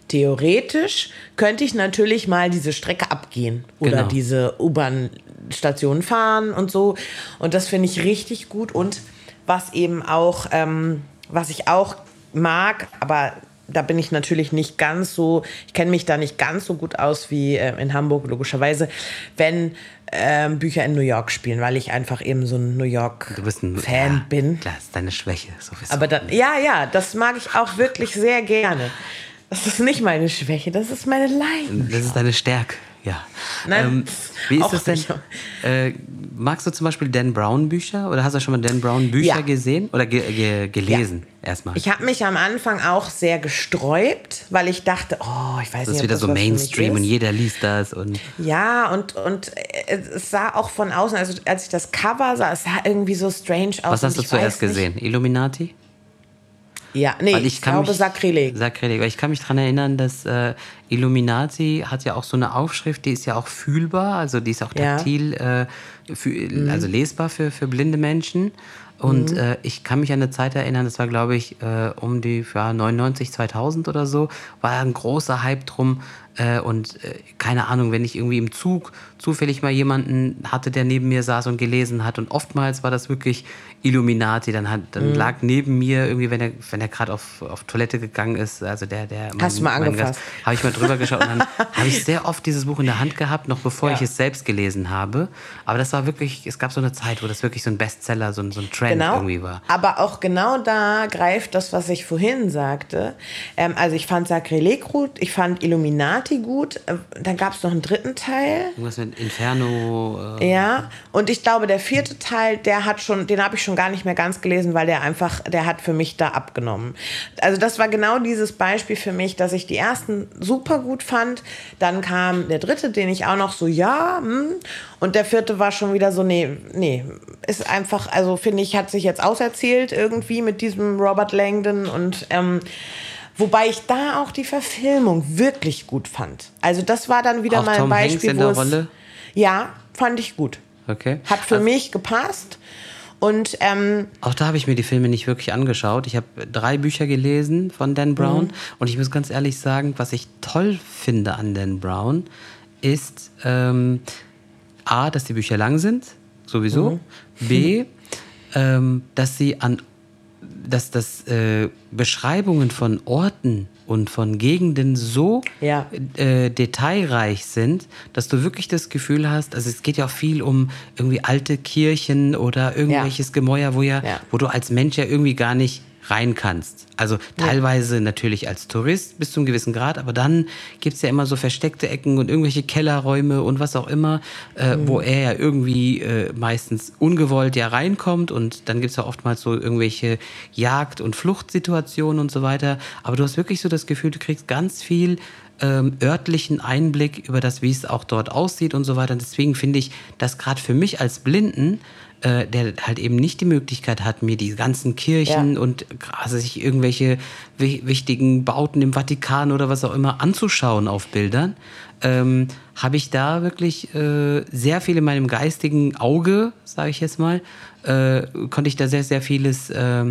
theoretisch könnte ich natürlich mal diese Strecke abgehen oder genau. diese U-Bahn Stationen fahren und so. Und das finde ich richtig gut. Und was eben auch, ähm, was ich auch mag, aber da bin ich natürlich nicht ganz so, ich kenne mich da nicht ganz so gut aus wie äh, in Hamburg, logischerweise, wenn ähm, Bücher in New York spielen, weil ich einfach eben so ein New York-Fan ja, bin. Klar, ist deine Schwäche. Sowieso. Aber da, ja, ja, das mag ich auch wirklich sehr gerne. Das ist nicht meine Schwäche, das ist meine Leidenschaft. Das ist deine Stärke. Ja. Nein, ähm, wie ist das denn? Äh, magst du zum Beispiel Dan Brown Bücher oder hast du schon mal Dan Brown Bücher ja. gesehen oder ge ge gelesen ja. erstmal? Ich habe mich am Anfang auch sehr gesträubt, weil ich dachte, oh, ich weiß das nicht, ist wieder so Mainstream und jeder liest das und ja und und es sah auch von außen, also als ich das Cover sah, es sah irgendwie so strange aus. Was hast du zuerst gesehen? Illuminati? Ja, nee, ich, ich glaube mich, Sakrileg. Sakrileg. Ich kann mich daran erinnern, dass äh, Illuminati hat ja auch so eine Aufschrift, die ist ja auch fühlbar, also die ist auch taktil, ja. äh, für, mhm. also lesbar für, für blinde Menschen. Und mhm. äh, ich kann mich an eine Zeit erinnern, das war glaube ich äh, um die ja, 99, 2000 oder so, war ein großer Hype drum. Äh, und äh, keine Ahnung, wenn ich irgendwie im Zug zufällig mal jemanden hatte, der neben mir saß und gelesen hat. Und oftmals war das wirklich Illuminati. Dann, hat, dann mhm. lag neben mir irgendwie, wenn er, wenn er gerade auf, auf Toilette gegangen ist, also der, der. Mein, Hast du mal angefasst? Habe ich mal drüber geschaut und dann habe ich sehr oft dieses Buch in der Hand gehabt, noch bevor ja. ich es selbst gelesen habe. Aber das war wirklich, es gab so eine Zeit, wo das wirklich so ein Bestseller, so, so ein Trend genau. irgendwie war. Aber auch genau da greift das, was ich vorhin sagte. Ähm, also ich fand Sakrileg gut, ich fand Illuminati gut. Äh, dann gab es noch einen dritten Teil. Irgendwas mit Inferno. Äh ja, und ich glaube, der vierte Teil, der hat schon, den habe ich schon gar nicht mehr ganz gelesen, weil der einfach, der hat für mich da abgenommen. Also das war genau dieses Beispiel für mich, dass ich die ersten super gut fand. Dann kam der dritte, den ich auch noch so, ja, hm. und der vierte war schon wieder so, nee, nee, ist einfach, also finde ich, hat sich jetzt auserzählt irgendwie mit diesem Robert Langdon und ähm, Wobei ich da auch die Verfilmung wirklich gut fand. Also das war dann wieder auch mal ein Tom Beispiel, Hanks in der Rolle? Ja, fand ich gut. Okay. Hat für also, mich gepasst. Und ähm, auch da habe ich mir die Filme nicht wirklich angeschaut. Ich habe drei Bücher gelesen von Dan Brown mhm. und ich muss ganz ehrlich sagen, was ich toll finde an Dan Brown ist ähm, a, dass die Bücher lang sind, sowieso. Mhm. B, ähm, dass sie an dass das äh, Beschreibungen von Orten und von Gegenden so ja. äh, detailreich sind, dass du wirklich das Gefühl hast, also es geht ja auch viel um irgendwie alte Kirchen oder irgendwelches ja. Gemäuer, wo ja, ja, wo du als Mensch ja irgendwie gar nicht rein kannst. Also teilweise natürlich als Tourist bis zu einem gewissen Grad, aber dann gibt es ja immer so versteckte Ecken und irgendwelche Kellerräume und was auch immer, äh, mhm. wo er ja irgendwie äh, meistens ungewollt ja reinkommt und dann gibt es ja oftmals so irgendwelche Jagd- und Fluchtsituationen und so weiter. Aber du hast wirklich so das Gefühl, du kriegst ganz viel ähm, örtlichen Einblick über das, wie es auch dort aussieht und so weiter. Und deswegen finde ich, dass gerade für mich als Blinden äh, der halt eben nicht die Möglichkeit hat, mir die ganzen Kirchen ja. und also sich irgendwelche wichtigen Bauten im Vatikan oder was auch immer anzuschauen auf Bildern, ähm, habe ich da wirklich äh, sehr viel in meinem geistigen Auge, sage ich jetzt mal, äh, konnte ich da sehr, sehr vieles äh,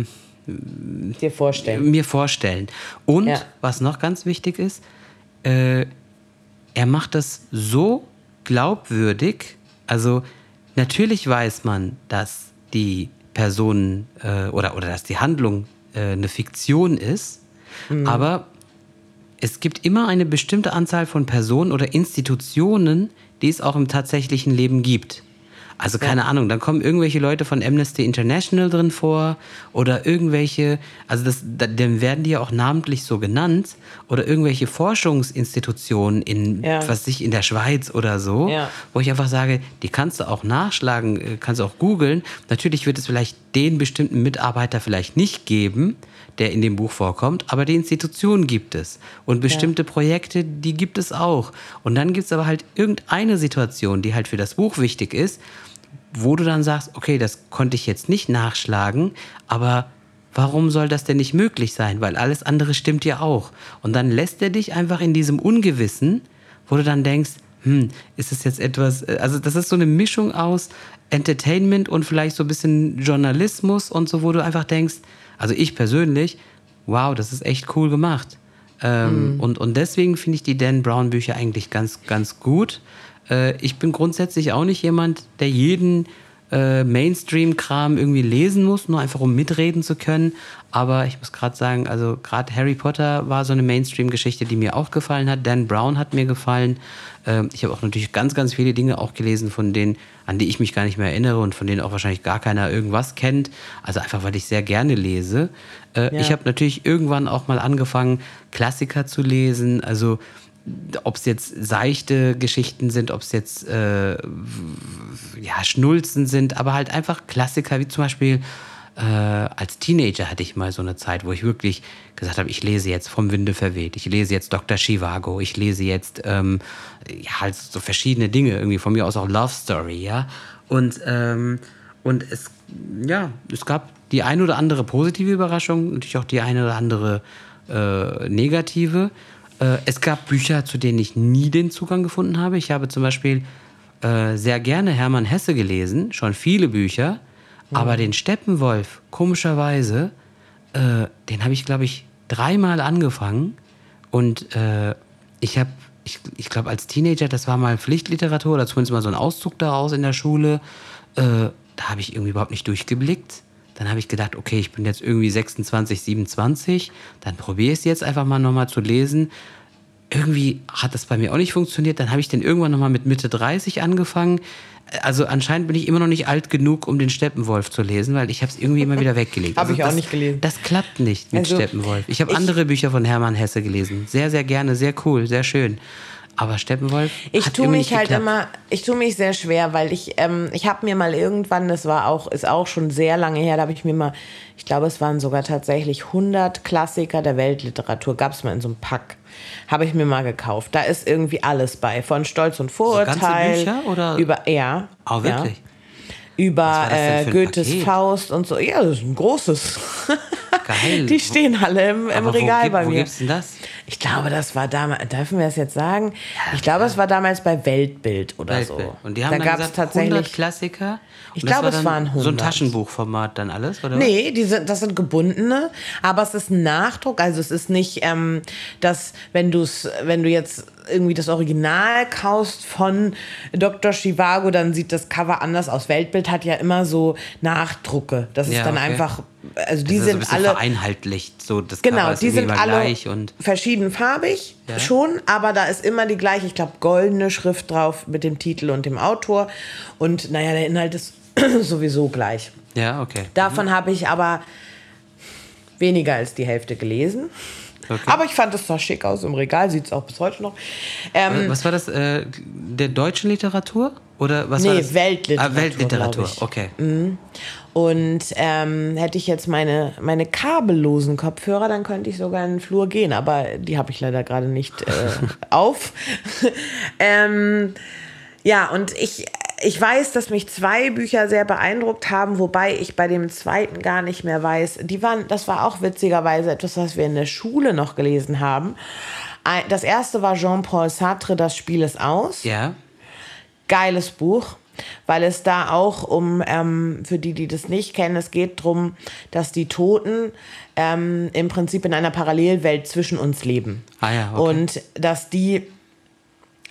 dir vorstellen. mir vorstellen. Und ja. was noch ganz wichtig ist, äh, er macht das so glaubwürdig, also Natürlich weiß man, dass die Person äh, oder, oder dass die Handlung äh, eine Fiktion ist, mhm. aber es gibt immer eine bestimmte Anzahl von Personen oder Institutionen, die es auch im tatsächlichen Leben gibt. Also keine ja. Ahnung, dann kommen irgendwelche Leute von Amnesty International drin vor oder irgendwelche, also das, dann werden die ja auch namentlich so genannt oder irgendwelche Forschungsinstitutionen in, ja. was sich in der Schweiz oder so, ja. wo ich einfach sage, die kannst du auch nachschlagen, äh, kannst du auch googeln. Natürlich wird es vielleicht den bestimmten Mitarbeiter vielleicht nicht geben, der in dem Buch vorkommt, aber die Institutionen gibt es. Und bestimmte ja. Projekte, die gibt es auch. Und dann gibt es aber halt irgendeine Situation, die halt für das Buch wichtig ist, wo du dann sagst, okay, das konnte ich jetzt nicht nachschlagen, aber warum soll das denn nicht möglich sein? Weil alles andere stimmt ja auch. Und dann lässt er dich einfach in diesem Ungewissen, wo du dann denkst, hm, ist es jetzt etwas, äh, also das ist so eine Mischung aus Entertainment und vielleicht so ein bisschen Journalismus und so, wo du einfach denkst, also ich persönlich, wow, das ist echt cool gemacht. Ähm, mhm. und, und deswegen finde ich die Dan Brown Bücher eigentlich ganz, ganz gut. Äh, ich bin grundsätzlich auch nicht jemand, der jeden äh, Mainstream-Kram irgendwie lesen muss, nur einfach um mitreden zu können. Aber ich muss gerade sagen, also gerade Harry Potter war so eine Mainstream-Geschichte, die mir auch gefallen hat. Dan Brown hat mir gefallen. Ähm, ich habe auch natürlich ganz, ganz viele Dinge auch gelesen, von denen, an die ich mich gar nicht mehr erinnere und von denen auch wahrscheinlich gar keiner irgendwas kennt. Also einfach, weil ich sehr gerne lese. Äh, ja. Ich habe natürlich irgendwann auch mal angefangen, Klassiker zu lesen. Also ob es jetzt seichte Geschichten sind, ob es jetzt äh, ja, Schnulzen sind, aber halt einfach Klassiker, wie zum Beispiel äh, als Teenager hatte ich mal so eine Zeit, wo ich wirklich gesagt habe, ich lese jetzt vom Winde verweht, ich lese jetzt Dr. Chivago, ich lese jetzt ähm, ja, halt so verschiedene Dinge, irgendwie von mir aus auch Love Story, ja. Und, ähm, und es, ja, es gab die eine oder andere positive Überraschung, natürlich auch die eine oder andere äh, negative. Äh, es gab Bücher, zu denen ich nie den Zugang gefunden habe. Ich habe zum Beispiel äh, sehr gerne Hermann Hesse gelesen, schon viele Bücher, mhm. aber den Steppenwolf, komischerweise, äh, den habe ich, glaube ich, dreimal angefangen und äh, ich habe, ich, ich glaube, als Teenager, das war mal Pflichtliteratur oder zumindest mal so ein Auszug daraus in der Schule, äh, da habe ich irgendwie überhaupt nicht durchgeblickt. Dann habe ich gedacht, okay, ich bin jetzt irgendwie 26, 27, dann probiere ich es jetzt einfach mal nochmal zu lesen. Irgendwie hat das bei mir auch nicht funktioniert. Dann habe ich dann irgendwann nochmal mit Mitte 30 angefangen. Also anscheinend bin ich immer noch nicht alt genug, um den Steppenwolf zu lesen, weil ich habe es irgendwie immer wieder weggelegt. habe also ich das, auch nicht gelesen. Das klappt nicht mit also, Steppenwolf. Ich habe andere Bücher von Hermann Hesse gelesen. Sehr, sehr gerne, sehr cool, sehr schön. Aber Steppenwolf. Ich tue mich halt immer, ich tue mich sehr schwer, weil ich, ähm, ich habe mir mal irgendwann, das war auch, ist auch schon sehr lange her, da habe ich mir mal, ich glaube, es waren sogar tatsächlich 100 Klassiker der Weltliteratur, gab es mal in so einem Pack. Habe ich mir mal gekauft. Da ist irgendwie alles bei. Von Stolz und Vorurteil. So ganze Bücher oder? Über, ja. Oh, wirklich? Ja über äh, Goethes Paket? Faust und so. Ja, das ist ein großes. Geil. Die stehen alle im, im Regal wo, bei mir. Wo gibt's denn das? Ich glaube, das war damals, dürfen wir das jetzt sagen? Ich glaube, es war damals bei Weltbild oder Weltbild. so. Und die haben da dann gesagt, tatsächlich 100 Klassiker. Ich glaube, war es waren 100. So ein Taschenbuchformat dann alles, oder? Nee, die sind, das sind gebundene, aber es ist ein Nachdruck. Also es ist nicht, ähm, dass wenn, du's, wenn du jetzt irgendwie das Original kaufst von Dr. Chivago, dann sieht das Cover anders aus. Weltbild hat ja immer so Nachdrucke. Das ist ja, dann okay. einfach, also die sind so alle vereinheitlicht. So das genau, Cover die sind alle und verschiedenfarbig ja. schon, aber da ist immer die gleiche, ich glaube, goldene Schrift drauf mit dem Titel und dem Autor. Und naja, der Inhalt ist sowieso gleich. Ja, okay. Davon mhm. habe ich aber weniger als die Hälfte gelesen. Okay. Aber ich fand es sah schick aus im Regal, sieht es auch bis heute noch. Ähm, was war das? Äh, der deutschen Literatur? Oder was nee, war das? Weltliteratur. Ah, Weltliteratur, okay. Mhm. Und ähm, hätte ich jetzt meine, meine kabellosen Kopfhörer, dann könnte ich sogar in den Flur gehen. Aber die habe ich leider gerade nicht äh, auf. ähm, ja, und ich ich weiß, dass mich zwei Bücher sehr beeindruckt haben, wobei ich bei dem zweiten gar nicht mehr weiß. Die waren, das war auch witzigerweise etwas, was wir in der Schule noch gelesen haben. Das erste war Jean-Paul Sartre, Das Spiel ist aus. Ja. Geiles Buch, weil es da auch um, ähm, für die, die das nicht kennen, es geht darum, dass die Toten ähm, im Prinzip in einer Parallelwelt zwischen uns leben. Ah ja, okay. Und dass die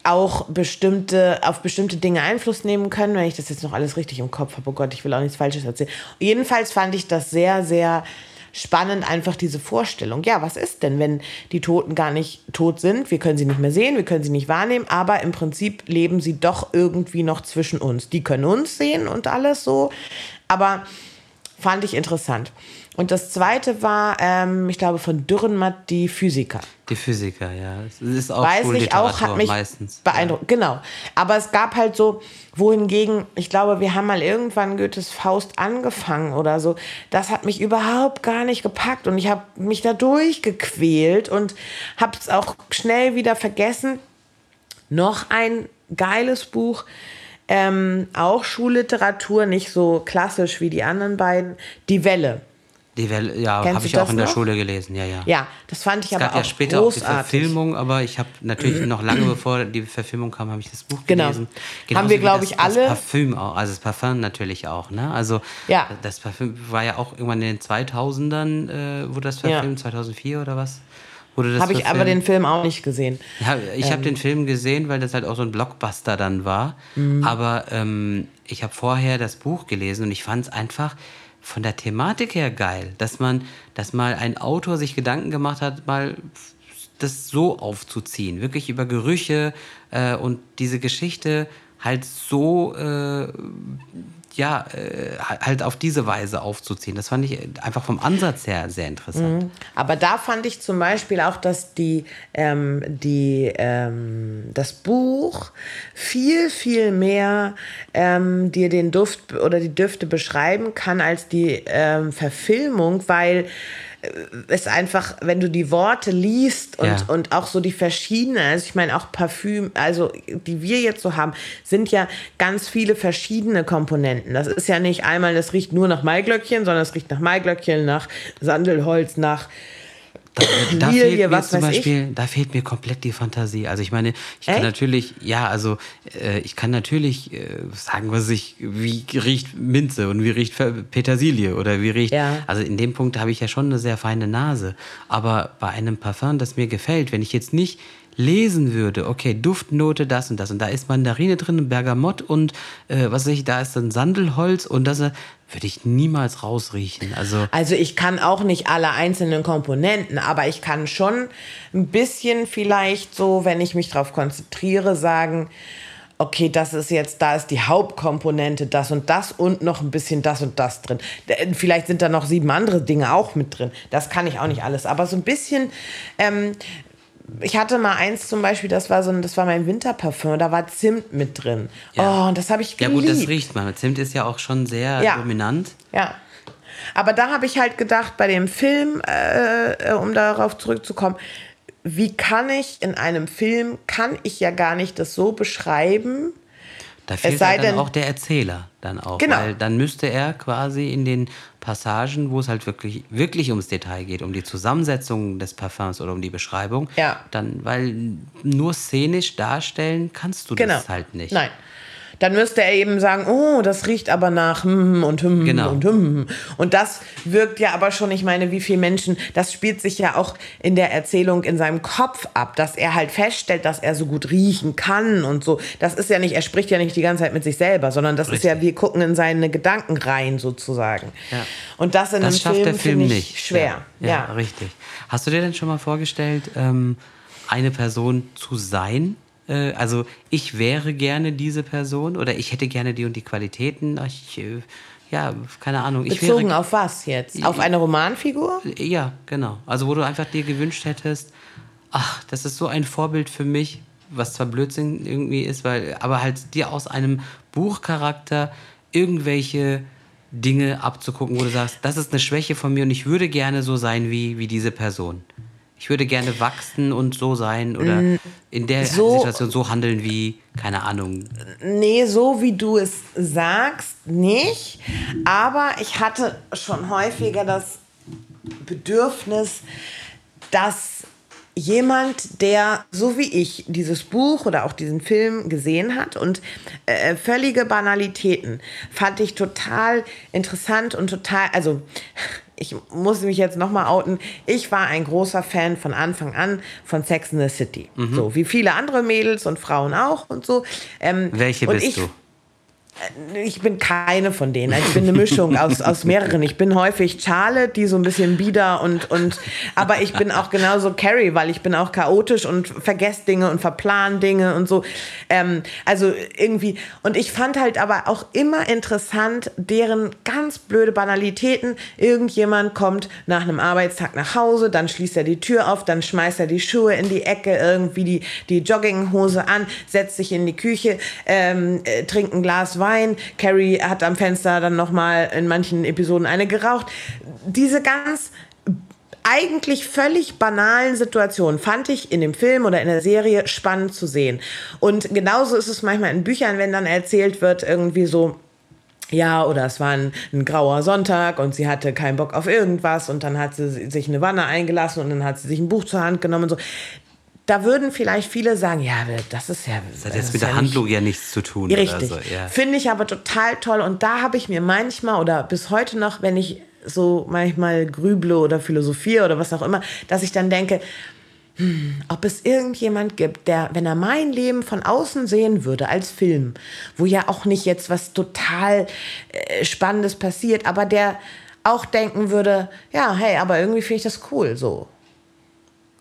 auch bestimmte, auf bestimmte Dinge Einfluss nehmen können, wenn ich das jetzt noch alles richtig im Kopf habe. Oh Gott, ich will auch nichts Falsches erzählen. Jedenfalls fand ich das sehr, sehr spannend, einfach diese Vorstellung. Ja, was ist denn, wenn die Toten gar nicht tot sind? Wir können sie nicht mehr sehen, wir können sie nicht wahrnehmen, aber im Prinzip leben sie doch irgendwie noch zwischen uns. Die können uns sehen und alles so, aber fand ich interessant. Und das zweite war, ähm, ich glaube, von Dürrenmatt, die Physiker. Die Physiker, ja. Das ist auch Weiß ich auch, hat mich meistens. beeindruckt. Ja. Genau. Aber es gab halt so, wohingegen, ich glaube, wir haben mal irgendwann Goethes Faust angefangen oder so. Das hat mich überhaupt gar nicht gepackt und ich habe mich da durchgequält und habe es auch schnell wieder vergessen. Noch ein geiles Buch, ähm, auch Schulliteratur, nicht so klassisch wie die anderen beiden. Die Welle die Welle, ja, habe ich auch in der Schule gelesen, ja, ja. Ja, das fand ich es aber gab auch ja später großartig. auch die Verfilmung, aber ich habe natürlich noch lange bevor die Verfilmung kam, habe ich das Buch genau. gelesen. Genauso Haben wir, glaube ich, alle. Das Parfüm auch, also das Parfum natürlich auch, ne? Also ja. das Parfüm war ja auch irgendwann in den 2000ern, äh, wurde das verfilmt, ja. 2004 oder was? Habe ich aber den Film auch nicht gesehen. Ja, ich Ähm. habe den Film gesehen, weil das halt auch so ein Blockbuster dann war. Mhm. Aber ähm, ich habe vorher das Buch gelesen und ich fand es einfach von der Thematik her geil, dass man, dass mal ein Autor sich Gedanken gemacht hat, mal das so aufzuziehen, wirklich über Gerüche äh, und diese Geschichte halt so äh, ja, äh, halt auf diese Weise aufzuziehen. Das fand ich einfach vom Ansatz her sehr interessant. Aber da fand ich zum Beispiel auch, dass die, ähm, die, ähm, das Buch viel, viel mehr ähm, dir den Duft oder die Düfte beschreiben kann als die ähm, Verfilmung, weil äh, es einfach, wenn du die Worte liest und, Ja. und auch so die verschiedenen, also ich meine auch Parfüm, also die wir jetzt so haben, sind ja ganz viele verschiedene Komponenten. Das ist ja nicht einmal, das riecht nur nach Maiglöckchen, sondern es riecht nach Maiglöckchen, nach Sandelholz, nach da Lilie, fehlt mir zum weiß ich. Beispiel, da fehlt mir komplett die Fantasie. Also ich meine, ich kann Echt? natürlich, ja, also äh, ich kann natürlich äh, sagen, was ich, wie riecht Minze und wie riecht Petersilie oder wie riecht. Ja. Also in dem Punkt habe ich ja schon eine sehr feine Nase. Aber bei einem Parfum, das mir gefällt, wenn ich jetzt nicht lesen würde, okay, Duftnote das und das und da ist Mandarine drin, Bergamott und äh, was weiß ich, da ist dann Sandelholz und das äh, würde ich niemals rausriechen. Also Also ich kann auch nicht alle einzelnen Komponenten, aber ich kann schon ein bisschen vielleicht so, wenn ich mich darauf konzentriere, sagen, okay, das ist jetzt, da ist die Hauptkomponente, das und das und noch ein bisschen das und das drin. D- Vielleicht sind da noch sieben andere Dinge auch mit drin. Das kann ich auch nicht alles. Aber so ein bisschen, ähm, ich hatte mal eins zum Beispiel, das war so ein, das war mein Winterparfum, da war Zimt mit drin. Ja. Oh, und das habe ich ja geliebt. gut, das riecht man. Zimt ist ja auch schon sehr Ja. dominant. Ja. Aber da habe ich halt gedacht, bei dem Film, äh, äh, um darauf zurückzukommen, wie kann ich in einem Film, kann ich ja gar nicht das so beschreiben, Da fehlt sei ja dann denn- auch der Erzähler dann auch. Genau. Weil dann müsste er quasi in den Passagen, wo es halt wirklich, wirklich ums Detail geht, um die Zusammensetzung des Parfums oder um die Beschreibung, Ja. dann, weil nur szenisch darstellen kannst du genau. das halt nicht. Nein. Dann müsste er eben sagen, oh, das riecht aber nach hm und hm Genau. und hm. Und das wirkt ja aber schon, ich meine, wie viele Menschen, das spielt sich ja auch in der Erzählung in seinem Kopf ab, dass er halt feststellt, dass er so gut riechen kann und so. Das ist ja nicht, er spricht ja nicht die ganze Zeit mit sich selber, sondern das ist ja, wir gucken in seine Gedanken rein sozusagen. Ja. Und das in Das einem schafft Film, der Film ich nicht. schwer. Ja, ja, richtig. Hast du dir denn schon mal vorgestellt, ähm, eine Person zu sein? Äh, also ich wäre gerne diese Person oder ich hätte gerne die und die Qualitäten. Ich, äh, ja, keine Ahnung. Ich Bezogen wäre, auf was jetzt? Auf eine Romanfigur? Ja, genau. Also wo du einfach dir gewünscht hättest, ach, das ist so ein Vorbild für mich, was zwar Blödsinn irgendwie ist, weil, aber halt dir aus einem Buchcharakter irgendwelche Dinge abzugucken, wo du sagst, das ist eine Schwäche von mir und ich würde gerne so sein wie, wie diese Person. Ich würde gerne wachsen und so sein oder in der Mm, so- Situation so handeln wie, keine Ahnung, Nee, so wie du es sagst, nicht. Aber ich hatte schon häufiger das Bedürfnis, dass jemand, der so wie ich dieses Buch oder auch diesen Film gesehen hat und äh, völlige Banalitäten fand ich total interessant und total, also ich muss mich jetzt nochmal outen, ich war ein großer Fan von Anfang an von Sex in the City. So wie viele andere Mädels und Frauen auch und so. Ähm, welche bist ich, du? Ich bin keine von denen. Also Ich bin eine Mischung aus, aus mehreren. Ich bin häufig Charlotte, die so ein bisschen bieder und, und, aber ich bin auch genauso Carrie, weil ich bin auch chaotisch und vergesse Dinge und verplan Dinge und so. Ähm, also irgendwie, und ich fand halt aber auch immer interessant, deren ganz blöde Banalitäten. Irgendjemand kommt nach einem Arbeitstag nach Hause, dann schließt er die Tür auf, dann schmeißt er die Schuhe in die Ecke, irgendwie die, die Jogginghose an, setzt sich in die Küche, ähm, äh, trinkt ein Glas Wein. Carrie hat am Fenster dann nochmal in manchen Episoden eine geraucht. Diese ganz eigentlich völlig banalen Situationen fand ich in dem Film oder in der Serie spannend zu sehen. Und genauso ist es manchmal in Büchern, wenn dann erzählt wird, irgendwie so, ja, oder es war ein, ein grauer Sonntag und sie hatte keinen Bock auf irgendwas und dann hat sie sich eine Wanne eingelassen und dann hat sie sich ein Buch zur Hand genommen und so. Da würden vielleicht viele sagen, ja, das ist ja. Das hat jetzt mit der Handlung ja nichts zu tun. Richtig. Oder so, ja. Finde ich aber total toll. Und da habe ich mir manchmal oder bis heute noch, wenn ich so manchmal grüble oder philosophiere oder was auch immer, dass ich dann denke, hm, ob es irgendjemand gibt, der, wenn er mein Leben von außen sehen würde als Film, wo ja auch nicht jetzt was total äh, Spannendes passiert, aber der auch denken würde, ja, hey, aber irgendwie finde ich das cool so.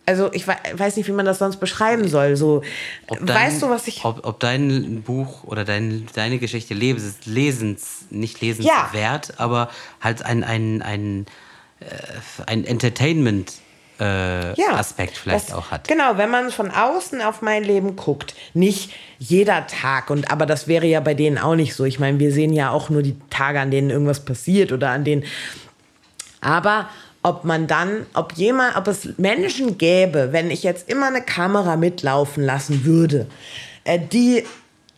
Also ich weiß nicht, wie man das sonst beschreiben soll. So, dein, weißt du, was ich... Ob, ob dein Buch oder dein, deine Geschichte lebens, lesens, nicht lesenswert, ja. aber halt ein, ein, ein, äh, ein Entertainment äh, ja, Aspekt vielleicht das, auch hat. Genau, wenn man von außen auf mein Leben guckt, nicht jeder Tag und aber das wäre ja bei denen auch nicht so. Ich meine, wir sehen ja auch nur die Tage, an denen irgendwas passiert oder an denen aber ob man dann, ob jemand, ob es Menschen gäbe, wenn ich jetzt immer eine Kamera mitlaufen lassen würde, äh, die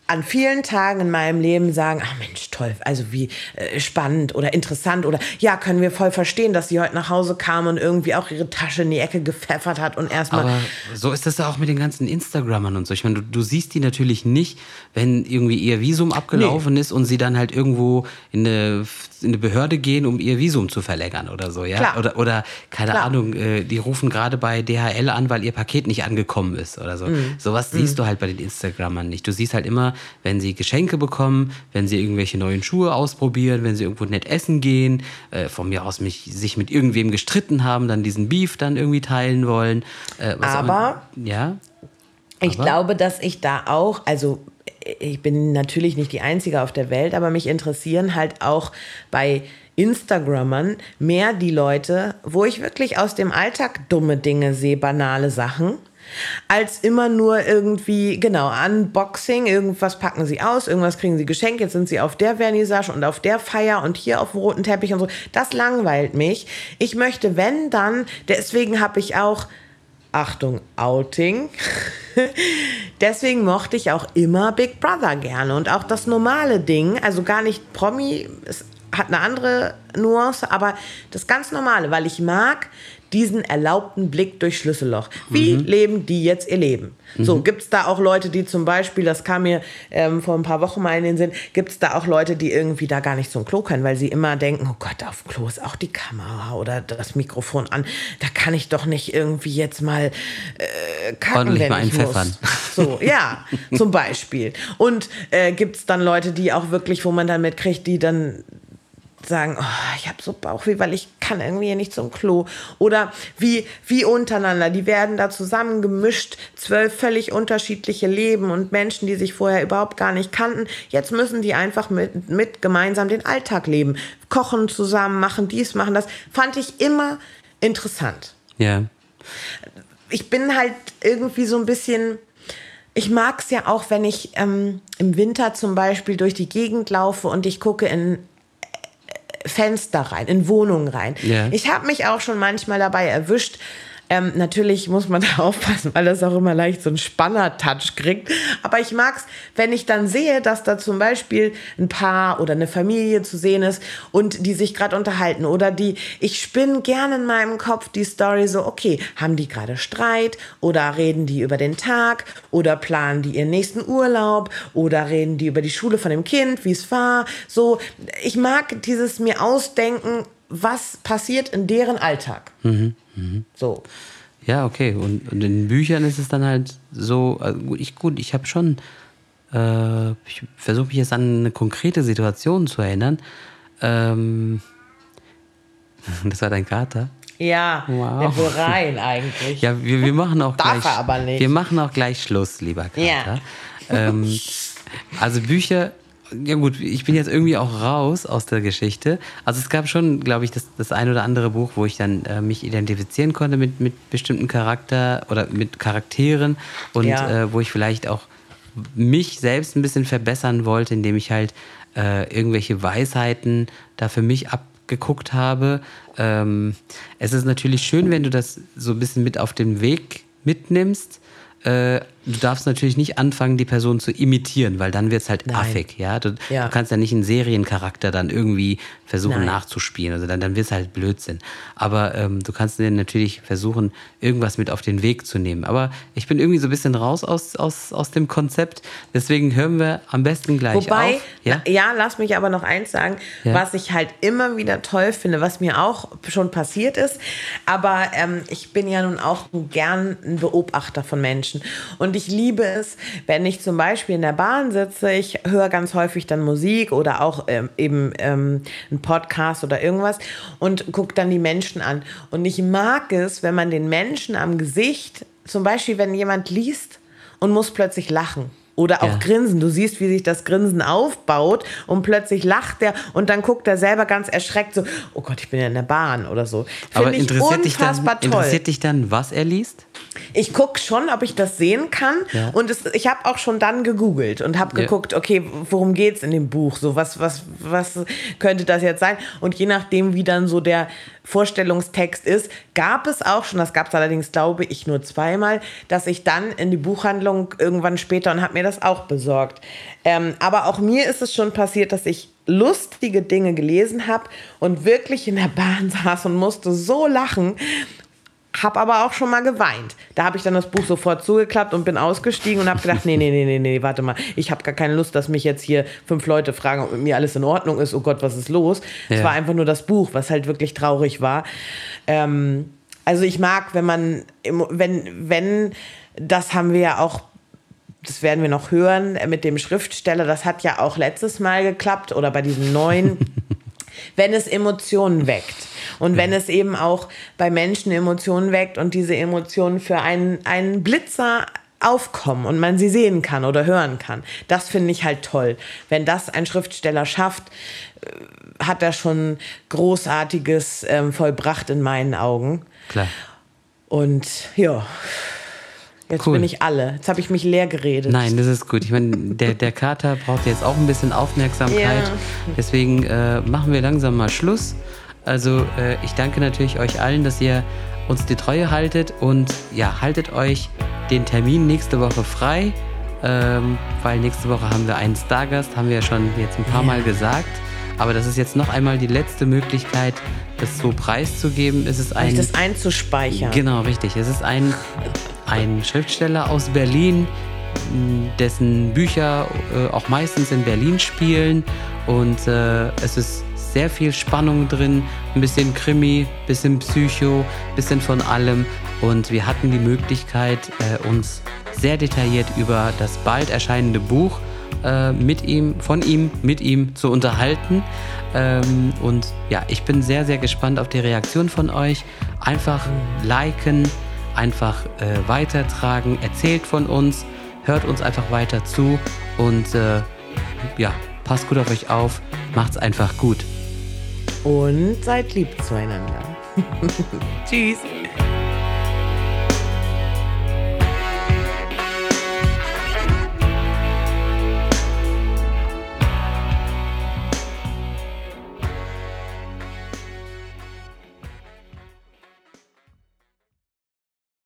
an vielen Tagen in meinem Leben sagen, ach Mensch, toll, also wie äh, spannend oder interessant oder ja, können wir voll verstehen, dass sie heute nach Hause kam und irgendwie auch ihre Tasche in die Ecke gepfeffert hat und erstmal. Aber so ist das ja auch mit den ganzen Instagrammern und so. Ich meine, du, du siehst die natürlich nicht, wenn irgendwie ihr Visum abgelaufen nee. ist und sie dann halt irgendwo in eine, in eine Behörde gehen, um ihr Visum zu verlängern oder so, ja? Klar. Oder, oder keine Klar. Ahnung, äh, die rufen gerade bei DHL an, weil ihr Paket nicht angekommen ist oder so. Mhm. Sowas mhm. siehst du halt bei den Instagrammern nicht. Du siehst halt immer, wenn sie Geschenke bekommen, wenn sie irgendwelche neuen Schuhe ausprobieren, wenn sie irgendwo nett essen gehen, äh, von mir aus mich, sich mit irgendwem gestritten haben, dann diesen Beef dann irgendwie teilen wollen. Äh, aber, auch, ja. Ich aber? glaube, dass ich da auch, also ich bin natürlich nicht die Einzige auf der Welt, aber mich interessieren halt auch bei Instagrammern mehr die Leute, wo ich wirklich aus dem Alltag dumme Dinge sehe, banale Sachen als immer nur irgendwie, genau, Unboxing, irgendwas packen sie aus, irgendwas kriegen sie geschenkt, jetzt sind sie auf der Vernissage und auf der Feier und hier auf dem roten Teppich und so. Das langweilt mich. Ich möchte, wenn dann, deswegen habe ich auch, Achtung, Outing. deswegen mochte ich auch immer Big Brother gerne und auch das normale Ding, also gar nicht Promi, es hat eine andere Nuance, aber das ganz normale, weil ich mag diesen erlaubten Blick durch Schlüsselloch. Wie mhm. leben die jetzt ihr Leben? Mhm. So, gibt es da auch Leute, die zum Beispiel, das kam mir ähm, vor ein paar Wochen mal in den Sinn, gibt es da auch Leute, die irgendwie da gar nicht zum Klo können, weil sie immer denken, oh Gott, auf Klo ist auch die Kamera oder das Mikrofon an. Da kann ich doch nicht irgendwie jetzt mal äh, kacken, Ordentlich wenn mal ich muss. So, ja, zum Beispiel. Und äh, gibt es dann Leute, die auch wirklich, wo man dann mitkriegt, die dann sagen, oh, ich habe so Bauchweh, weil ich kann irgendwie nicht zum Klo. Oder wie, wie untereinander. Die werden da zusammengemischt, zwölf völlig unterschiedliche Leben und Menschen, die sich vorher überhaupt gar nicht kannten. Jetzt müssen die einfach mit, mit gemeinsam den Alltag leben. Kochen zusammen, machen dies, machen das. Fand ich immer interessant. Ja. Ich bin halt irgendwie so ein bisschen ich mag es ja auch, wenn ich ähm, im Winter zum Beispiel durch die Gegend laufe und ich gucke in Fenster rein, in Wohnungen rein. Yeah. Ich habe mich auch schon manchmal dabei erwischt, ähm, natürlich muss man da aufpassen, weil das auch immer leicht so einen Spanner-Touch kriegt. Aber ich mag es, wenn ich dann sehe, dass da zum Beispiel ein Paar oder eine Familie zu sehen ist und die sich gerade unterhalten oder die, ich spinne gerne in meinem Kopf die Story so, okay, haben die gerade Streit oder reden die über den Tag oder planen die ihren nächsten Urlaub oder reden die über die Schule von dem Kind, wie es war. So, ich mag dieses mir ausdenken, was passiert in deren Alltag. Mhm. Mhm. So. Ja, okay. Und, und, in Büchern ist es dann halt so, also ich, gut, ich habe schon, äh, ich versuche mich jetzt an eine konkrete Situation zu erinnern. Ähm, das war dein Kater. Ja, wow. der will rein eigentlich. Ja, wir, wir machen auch Darf gleich. Er aber nicht. Wir machen auch gleich Schluss, lieber Kater. Ja. Ähm, also Bücher ja gut, ich bin jetzt irgendwie auch raus aus der Geschichte. Also es gab schon, glaube ich, das, das ein oder andere Buch, wo ich dann äh, mich identifizieren konnte mit, mit bestimmten Charakter oder mit Charakteren und ja. äh, wo ich vielleicht auch mich selbst ein bisschen verbessern wollte, indem ich halt äh, irgendwelche Weisheiten da für mich abgeguckt habe. Ähm, es ist natürlich schön, wenn du das so ein bisschen mit auf den Weg mitnimmst äh, du darfst natürlich nicht anfangen, die Person zu imitieren, weil dann wird es halt Nein. affig. Ja? Du, Ja. du kannst ja nicht einen Seriencharakter dann irgendwie versuchen Nein. nachzuspielen. Also dann, dann wird es halt Blödsinn. Aber ähm, du kannst dir natürlich versuchen, irgendwas mit auf den Weg zu nehmen. Aber ich bin irgendwie so ein bisschen raus aus, aus, aus dem Konzept. Deswegen hören wir am besten gleich Wobei, auf. Ja? ja, lass mich aber noch eins sagen, Ja. was ich halt immer wieder toll finde, was mir auch schon passiert ist. Aber ähm, ich bin ja nun auch gern ein Beobachter von Menschen. Und ich liebe es, wenn ich zum Beispiel in der Bahn sitze, ich höre ganz häufig dann Musik oder auch ähm, eben ähm, einen Podcast oder irgendwas und gucke dann die Menschen an. Und ich mag es, wenn man den Menschen am Gesicht, zum Beispiel wenn jemand liest und muss plötzlich lachen. Oder auch Ja. Grinsen. Du siehst, wie sich das Grinsen aufbaut und plötzlich lacht er und dann guckt er selber ganz erschreckt so, oh Gott, ich bin ja in der Bahn oder so. Aber Finde ich interessiert dich, dann, toll. interessiert dich dann, was er liest? Ich gucke schon, ob ich das sehen kann. Ja. Und es, ich habe auch schon dann gegoogelt und habe geguckt, okay, worum geht es in dem Buch? So, was, was, was könnte das jetzt sein? Und je nachdem, wie dann so der Vorstellungstext ist, gab es auch schon, das gab es allerdings, glaube ich, nur zweimal, dass ich dann in die Buchhandlung irgendwann später und habe mir das auch besorgt. Ähm, aber auch mir ist es schon passiert, dass ich lustige Dinge gelesen habe und wirklich in der Bahn saß und musste so lachen. Hab aber auch schon mal geweint. Da habe ich dann das Buch sofort zugeklappt und bin ausgestiegen und habe gedacht, nee, nee, nee, nee, nee, warte mal. Ich habe gar keine Lust, dass mich jetzt hier fünf Leute fragen, ob mit mir alles in Ordnung ist. Oh Gott, was ist los? Es Ja. war einfach nur das Buch, was halt wirklich traurig war. Ähm, also ich mag, wenn man, wenn, wenn, das haben wir ja auch das werden wir noch hören mit dem Schriftsteller. Das hat ja auch letztes Mal geklappt oder bei diesem neuen. wenn es Emotionen weckt und wenn es eben auch bei Menschen Emotionen weckt und diese Emotionen für einen, einen Blitzer aufkommen und man sie sehen kann oder hören kann. Das finde ich halt toll. Wenn das ein Schriftsteller schafft, äh, hat er schon Großartiges ähm, vollbracht in meinen Augen. Klar. Und ja, jetzt Cool. bin ich alle. Jetzt habe ich mich leer geredet. Nein, das ist gut. Ich meine, der, der Kater braucht jetzt auch ein bisschen Aufmerksamkeit. Ja. Deswegen äh, machen wir langsam mal Schluss. Also äh, ich danke natürlich euch allen, dass ihr uns die Treue haltet und ja, haltet euch den Termin nächste Woche frei, ähm, weil nächste Woche haben wir einen Stargast, haben wir ja schon jetzt ein paar Mal gesagt. Aber das ist jetzt noch einmal die letzte Möglichkeit, das so preiszugeben. Es ist ein das einzuspeichern. Genau, richtig. Es ist ein, ein Schriftsteller aus Berlin, dessen Bücher äh, auch meistens in Berlin spielen. Und äh, es ist sehr viel Spannung drin, ein bisschen Krimi, bisschen Psycho, bisschen von allem. Und wir hatten die Möglichkeit, äh, uns sehr detailliert über das bald erscheinende Buch mit ihm, von ihm, mit ihm zu unterhalten. Ähm, und ja, ich bin sehr, sehr gespannt auf die Reaktion von euch. Einfach liken, einfach äh, weitertragen, erzählt von uns, hört uns einfach weiter zu und äh, ja, passt gut auf euch auf, macht's einfach gut. Und seid lieb zueinander. Tschüss.